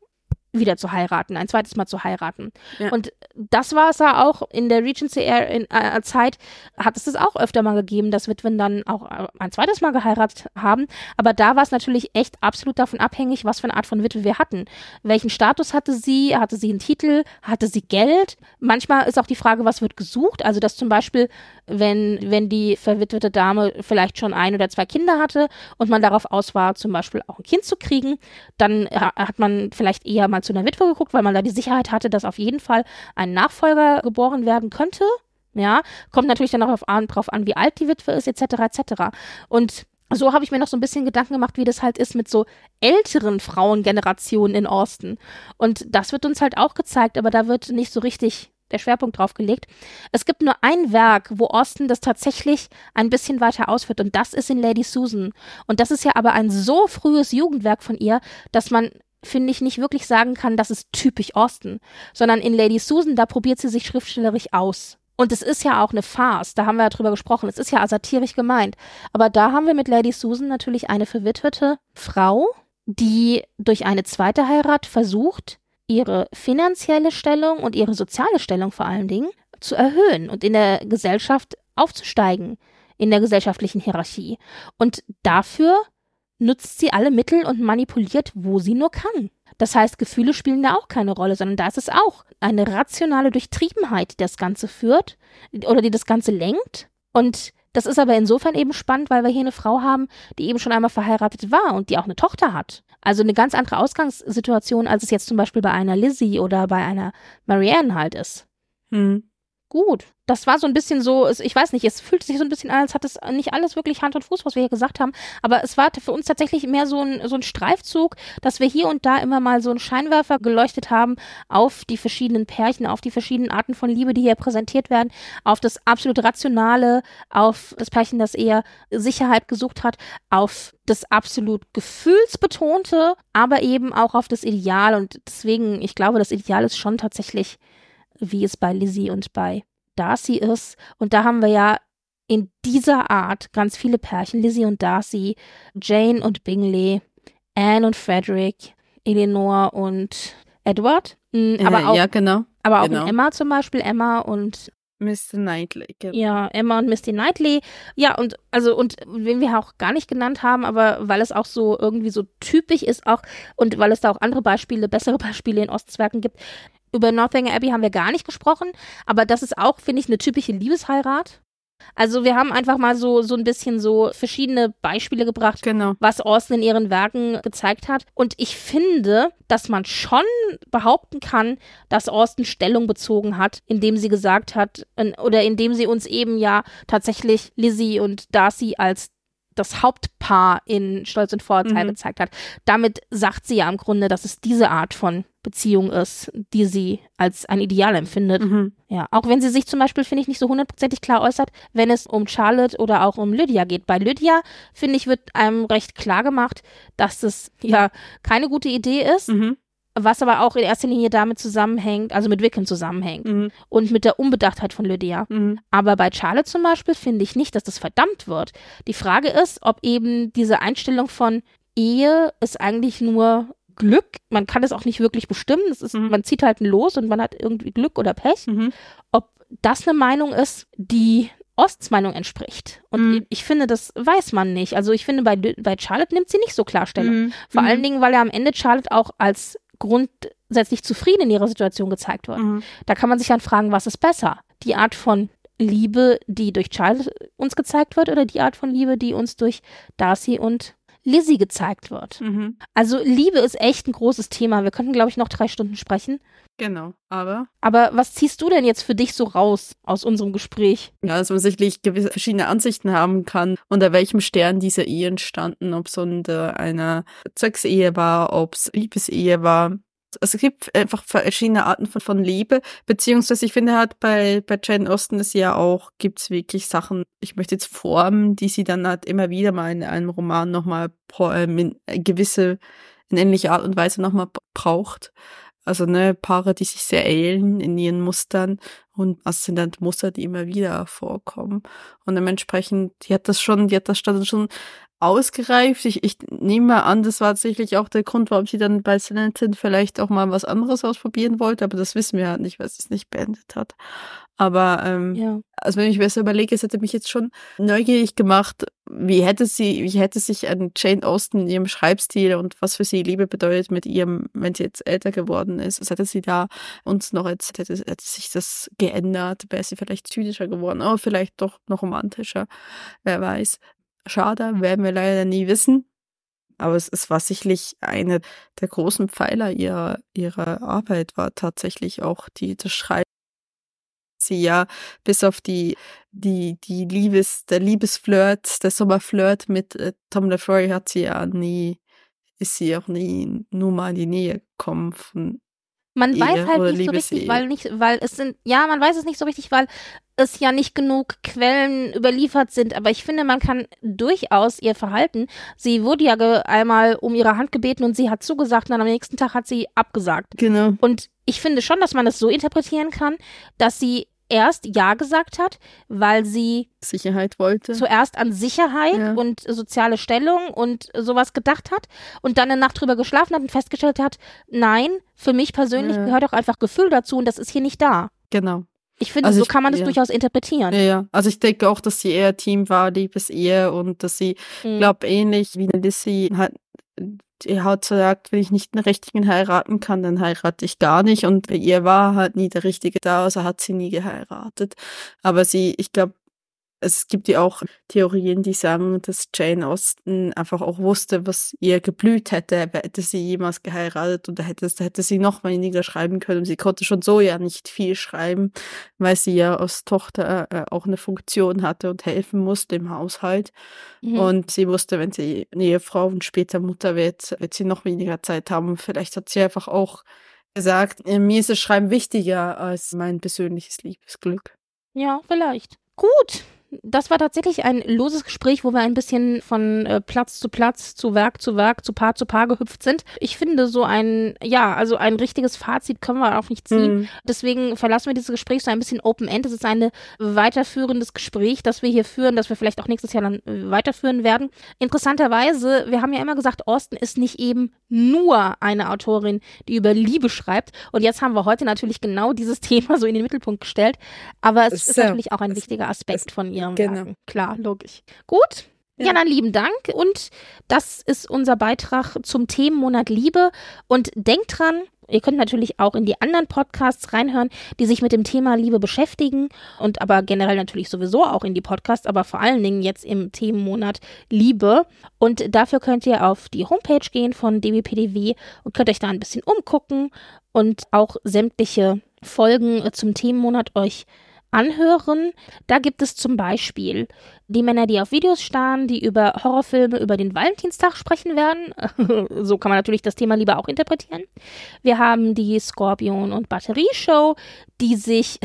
wieder zu heiraten, ein zweites Mal zu heiraten. Ja. Und das war es ja auch in der Regency-Zeit, äh, hat es das auch öfter mal gegeben, dass Witwen dann auch äh, ein zweites Mal geheiratet haben. Aber da war es natürlich echt absolut davon abhängig, was für eine Art von Witwe wir hatten. Welchen Status hatte sie? Hatte sie einen Titel? Hatte sie Geld? Manchmal ist auch die Frage, was wird gesucht? Also, dass zum Beispiel, wenn, wenn die verwitwete Dame vielleicht schon ein oder zwei Kinder hatte und man darauf aus war, zum Beispiel auch ein Kind zu kriegen, dann hat man vielleicht eher mal zu einer Witwe geguckt, weil man da die Sicherheit hatte, dass auf jeden Fall ein Nachfolger geboren werden könnte. Ja, kommt natürlich dann auch auf, drauf an, wie alt die Witwe ist, etc., etc. Und so habe ich mir noch so ein bisschen Gedanken gemacht, wie das halt ist mit so älteren Frauengenerationen in Austin. Und das wird uns halt auch gezeigt, aber da wird nicht so richtig der Schwerpunkt drauf gelegt. Es gibt nur ein Werk, wo Austin das tatsächlich ein bisschen weiter ausführt und das ist in Lady Susan. Und das ist ja aber ein so frühes Jugendwerk von ihr, dass man finde ich, nicht wirklich sagen kann, das ist typisch Austin, sondern in Lady Susan, da probiert sie sich schriftstellerisch aus. Und es ist ja auch eine Farce, da haben wir ja drüber gesprochen, es ist ja satirisch gemeint. Aber da haben wir mit Lady Susan natürlich eine verwitwete Frau, die durch eine zweite Heirat versucht, ihre finanzielle Stellung und ihre soziale Stellung vor allen Dingen zu erhöhen und in der Gesellschaft aufzusteigen, in der gesellschaftlichen Hierarchie. Und dafür nutzt sie alle Mittel und manipuliert, wo sie nur kann. Das heißt, Gefühle spielen da auch keine Rolle, sondern da ist es auch eine rationale Durchtriebenheit, die das Ganze führt oder die das Ganze lenkt. Und das ist aber insofern eben spannend, weil wir hier eine Frau haben, die eben schon einmal verheiratet war und die auch eine Tochter hat. Also eine ganz andere Ausgangssituation, als es jetzt zum Beispiel bei einer Lizzie oder bei einer Marianne halt ist. Hm gut. Das war so ein bisschen so, ich weiß nicht, es fühlt sich so ein bisschen an, als hat es nicht alles wirklich Hand und Fuß, was wir hier gesagt haben. Aber es war für uns tatsächlich mehr so ein, so ein Streifzug, dass wir hier und da immer mal so einen Scheinwerfer geleuchtet haben auf die verschiedenen Pärchen, auf die verschiedenen Arten von Liebe, die hier präsentiert werden, auf das absolut Rationale, auf das Pärchen, das eher Sicherheit gesucht hat, auf das absolut Gefühlsbetonte, aber eben auch auf das Ideal. Und deswegen, ich glaube, das Ideal ist schon tatsächlich wie es bei Lizzie und bei Darcy ist. Und da haben wir ja in dieser Art ganz viele Pärchen, Lizzie und Darcy, Jane und Bingley, Anne und Frederick, Eleanor und Edward. Mhm, aber ja, auch, ja, genau. Aber auch genau. Emma zum Beispiel, Emma und Mr. Knightley. Genau. Ja, Emma und Misty Knightley. Ja, und also, und wen wir auch gar nicht genannt haben, aber weil es auch so irgendwie so typisch ist auch und weil es da auch andere Beispiele, bessere [LAUGHS] Beispiele in Ostzwerken gibt, über Northanger Abbey haben wir gar nicht gesprochen, aber das ist auch, finde ich, eine typische Liebesheirat. Also wir haben einfach mal so, so ein bisschen so verschiedene Beispiele gebracht, genau. was Austin in ihren Werken gezeigt hat. Und ich finde, dass man schon behaupten kann, dass Austin Stellung bezogen hat, indem sie gesagt hat, oder indem sie uns eben ja tatsächlich Lizzie und Darcy als das Hauptpaar in Stolz und Vorurteil mhm. gezeigt hat. Damit sagt sie ja im Grunde, dass es diese Art von Beziehung ist, die sie als ein Ideal empfindet. Mhm. Ja, auch wenn sie sich zum Beispiel, finde ich, nicht so hundertprozentig klar äußert, wenn es um Charlotte oder auch um Lydia geht. Bei Lydia, finde ich, wird einem recht klar gemacht, dass das ja keine gute Idee ist. Mhm was aber auch in erster Linie damit zusammenhängt, also mit Wickham zusammenhängt mhm. und mit der Unbedachtheit von Lydia. Mhm. Aber bei Charlotte zum Beispiel finde ich nicht, dass das verdammt wird. Die Frage ist, ob eben diese Einstellung von Ehe ist eigentlich nur Glück, man kann es auch nicht wirklich bestimmen, es ist, mhm. man zieht halt ein Los und man hat irgendwie Glück oder Pech, mhm. ob das eine Meinung ist, die Osts Meinung entspricht. Und mhm. ich finde, das weiß man nicht. Also ich finde, bei, bei Charlotte nimmt sie nicht so Klarstellung. Mhm. Vor allen mhm. Dingen, weil ja am Ende Charlotte auch als grundsätzlich zufrieden in ihrer Situation gezeigt wird. Mhm. Da kann man sich dann fragen, was ist besser? Die Art von Liebe, die durch Charles uns gezeigt wird, oder die Art von Liebe, die uns durch Darcy und Lizzie gezeigt wird. Mhm. Also Liebe ist echt ein großes Thema. Wir könnten, glaube ich, noch drei Stunden sprechen. Genau, aber Aber was ziehst du denn jetzt für dich so raus aus unserem Gespräch? ja, dass man sicherlich gewisse verschiedene Ansichten haben kann, unter welchem Stern diese Ehen standen, ob es unter einer Zwecks-Ehe war, ob es Liebesehe war. Also es gibt einfach verschiedene Arten von, von Liebe, beziehungsweise ich finde halt bei, bei Jane Austen ist ja auch, gibt's wirklich Sachen, ich möchte jetzt Formen, die sie dann halt immer wieder mal in einem Roman nochmal ähm, in gewisse, in ähnlicher Art und Weise nochmal braucht. Also ne, Paare, die sich sehr ähneln in ihren Mustern und was sind dann Muster, die immer wieder vorkommen. Und dementsprechend, die hat das schon, die hat das schon ausgereift. Ich, ich nehme mal an, das war tatsächlich auch der Grund, warum sie dann bei Silentin vielleicht auch mal was anderes ausprobieren wollte, aber das wissen wir halt nicht, weil sie es nicht beendet hat. Aber ähm, Ja. also wenn ich mir das überlege, es hätte mich jetzt schon neugierig gemacht, wie hätte sie, wie hätte sich an Jane Austen in ihrem Schreibstil und was für sie Liebe bedeutet mit ihrem, wenn sie jetzt älter geworden ist, was hätte sie da uns noch jetzt, hätte, hätte sich das geändert, wäre sie vielleicht zynischer geworden, aber vielleicht doch noch romantischer, wer weiß. Schade, werden wir leider nie wissen. Aber es, es war sicherlich eine der großen Pfeiler ihrer, ihrer Arbeit, war tatsächlich auch die, das Schreiben. Sie ja bis auf die, die, die Liebes, der Liebesflirt, der Sommerflirt mit äh, Tom LaFroy hat sie ja nie, ist sie auch nie nur mal in die Nähe gekommen von Man Ehe weiß halt nicht so richtig, weil nicht, weil es sind, ja, man weiß es nicht so richtig, weil es ja nicht genug Quellen überliefert sind, aber ich finde, man kann durchaus ihr Verhalten, sie wurde ja einmal um ihre Hand gebeten und sie hat zugesagt und dann am nächsten Tag hat sie abgesagt. Genau. Und ich finde schon, dass man das so interpretieren kann, dass sie erst Ja gesagt hat, weil sie Sicherheit wollte. zuerst an Sicherheit Ja. und soziale Stellung und sowas gedacht hat und dann eine Nacht drüber geschlafen hat und festgestellt hat, nein, für mich persönlich Ja. gehört auch einfach Gefühl dazu und das ist hier nicht da. genau. Ich finde, Also so ich- kann man das ja. durchaus interpretieren. Ja, ja. Also ich denke auch, dass sie eher Team war, Liebesehe und dass sie Mhm. glaube ähnlich wie Lissy hat die hat gesagt, wenn ich nicht einen richtigen heiraten kann, dann heirate ich gar nicht. Und bei ihr war halt nie der Richtige da, also hat sie nie geheiratet. Aber sie, ich glaube, es gibt ja auch Theorien, die sagen, dass Jane Austen einfach auch wusste, was ihr geblüht hätte, hätte sie jemals geheiratet und da hätte, hätte sie noch weniger schreiben können. Sie konnte schon so ja nicht viel schreiben, weil sie ja als Tochter äh, auch eine Funktion hatte und helfen musste im Haushalt. Mhm. Und sie wusste, wenn sie eine Ehefrau und später Mutter wird, wird sie noch weniger Zeit haben. Vielleicht hat sie einfach auch gesagt, äh, mir ist das Schreiben wichtiger als mein persönliches Liebesglück. Ja, vielleicht. Gut. Das war tatsächlich ein loses Gespräch, wo wir ein bisschen von äh, Platz zu Platz, zu Werk zu Werk, zu Paar zu Paar gehüpft sind. Ich finde so ein, ja, also ein richtiges Fazit können wir auch nicht ziehen. Mhm. Deswegen verlassen wir dieses Gespräch so ein bisschen Open-End. Es ist ein weiterführendes Gespräch, das wir hier führen, das wir vielleicht auch nächstes Jahr dann äh, weiterführen werden. Interessanterweise, wir haben ja immer gesagt, Austin ist nicht eben nur eine Autorin, die über Liebe schreibt. Und jetzt haben wir heute natürlich genau dieses [LAUGHS] Thema so in den Mittelpunkt gestellt. Aber es ist So, natürlich auch ein es- wichtiger Aspekt es- von ihrem genau. Werken. Klar, logisch. Gut. Ja. Ja. dann lieben Dank. Und das ist unser Beitrag zum Themenmonat Liebe. Und denkt dran, ihr könnt natürlich auch in die anderen Podcasts reinhören, die sich mit dem Thema Liebe beschäftigen. Und aber generell natürlich sowieso auch in die Podcasts, aber vor allen Dingen jetzt im Themenmonat Liebe. Und dafür könnt ihr auf die Homepage gehen von dbpdw und könnt euch da ein bisschen umgucken und auch sämtliche Folgen zum Themenmonat euch anhören. Da gibt es zum Beispiel die Männer, die auf Videos starren, die über Horrorfilme über den Valentinstag sprechen werden. [LAUGHS] so kann man natürlich das Thema lieber auch interpretieren. Wir haben die Scorpion und Batterie Show, die sich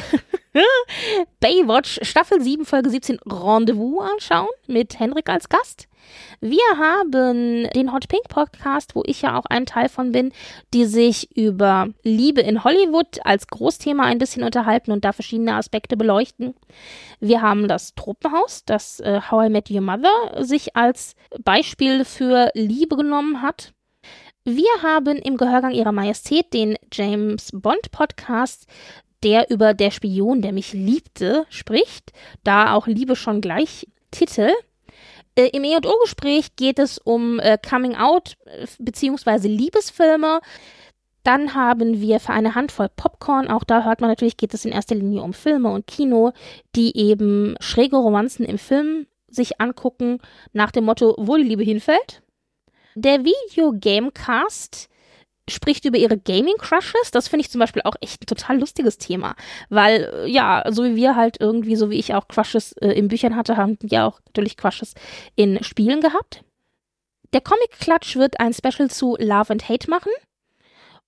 [LAUGHS] Baywatch Staffel 7 Folge 17 Rendezvous anschauen mit Henrik als Gast. Wir haben den Hot Pink Podcast, wo ich ja auch ein Teil von bin, die sich über Liebe in Hollywood als Großthema ein bisschen unterhalten und da verschiedene Aspekte beleuchten. Wir haben das Tropenhaus, das äh, How I Met Your Mother sich als Beispiel für Liebe genommen hat. Wir haben im Gehörgang ihrer Majestät den James Bond Podcast, der über der Spion, der mich liebte, spricht, da auch Liebe schon gleich Titel. Äh, Im E&O-Gespräch geht es um äh, Coming Out äh, beziehungsweise Liebesfilme. Dann haben wir für eine Handvoll Popcorn, auch da hört man natürlich, geht es in erster Linie um Filme und Kino, die eben schräge Romanzen im Film sich angucken, nach dem Motto, wo die Liebe hinfällt. Der Video Gamecast spricht über ihre Gaming Crushes. Das finde ich zum Beispiel auch echt ein total lustiges Thema, weil äh, ja, so wie wir halt irgendwie, so wie ich auch Crushes äh, in Büchern hatte, haben wir auch natürlich Crushes in Spielen gehabt. Der Comic Klatsch wird ein Special zu Love and Hate machen.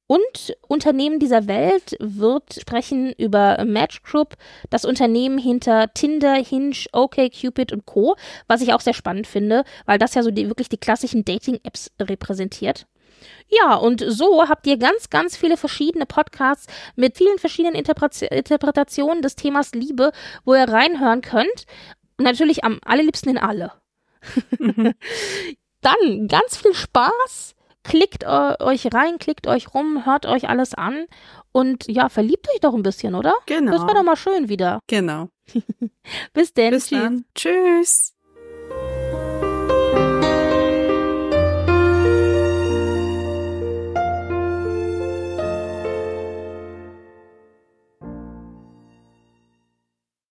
Und Unternehmen dieser Welt wird sprechen über Match Group, das Unternehmen hinter Tinder, Hinge, OkCupid und Co., was ich auch sehr spannend finde, weil das ja so die, wirklich die klassischen Dating-Apps repräsentiert. Ja, und so habt ihr ganz, ganz viele verschiedene Podcasts mit vielen verschiedenen Interpretationen des Themas Liebe, wo ihr reinhören könnt. Natürlich am allerliebsten in alle. Mhm. [LAUGHS] Dann ganz viel Spaß. Klickt euch rein, klickt euch rum, hört euch alles an und ja, verliebt euch doch ein bisschen, oder? Genau. Das war doch mal schön wieder. Genau. [LAUGHS] Bis denn. Bis Tschüss. dann. Tschüss.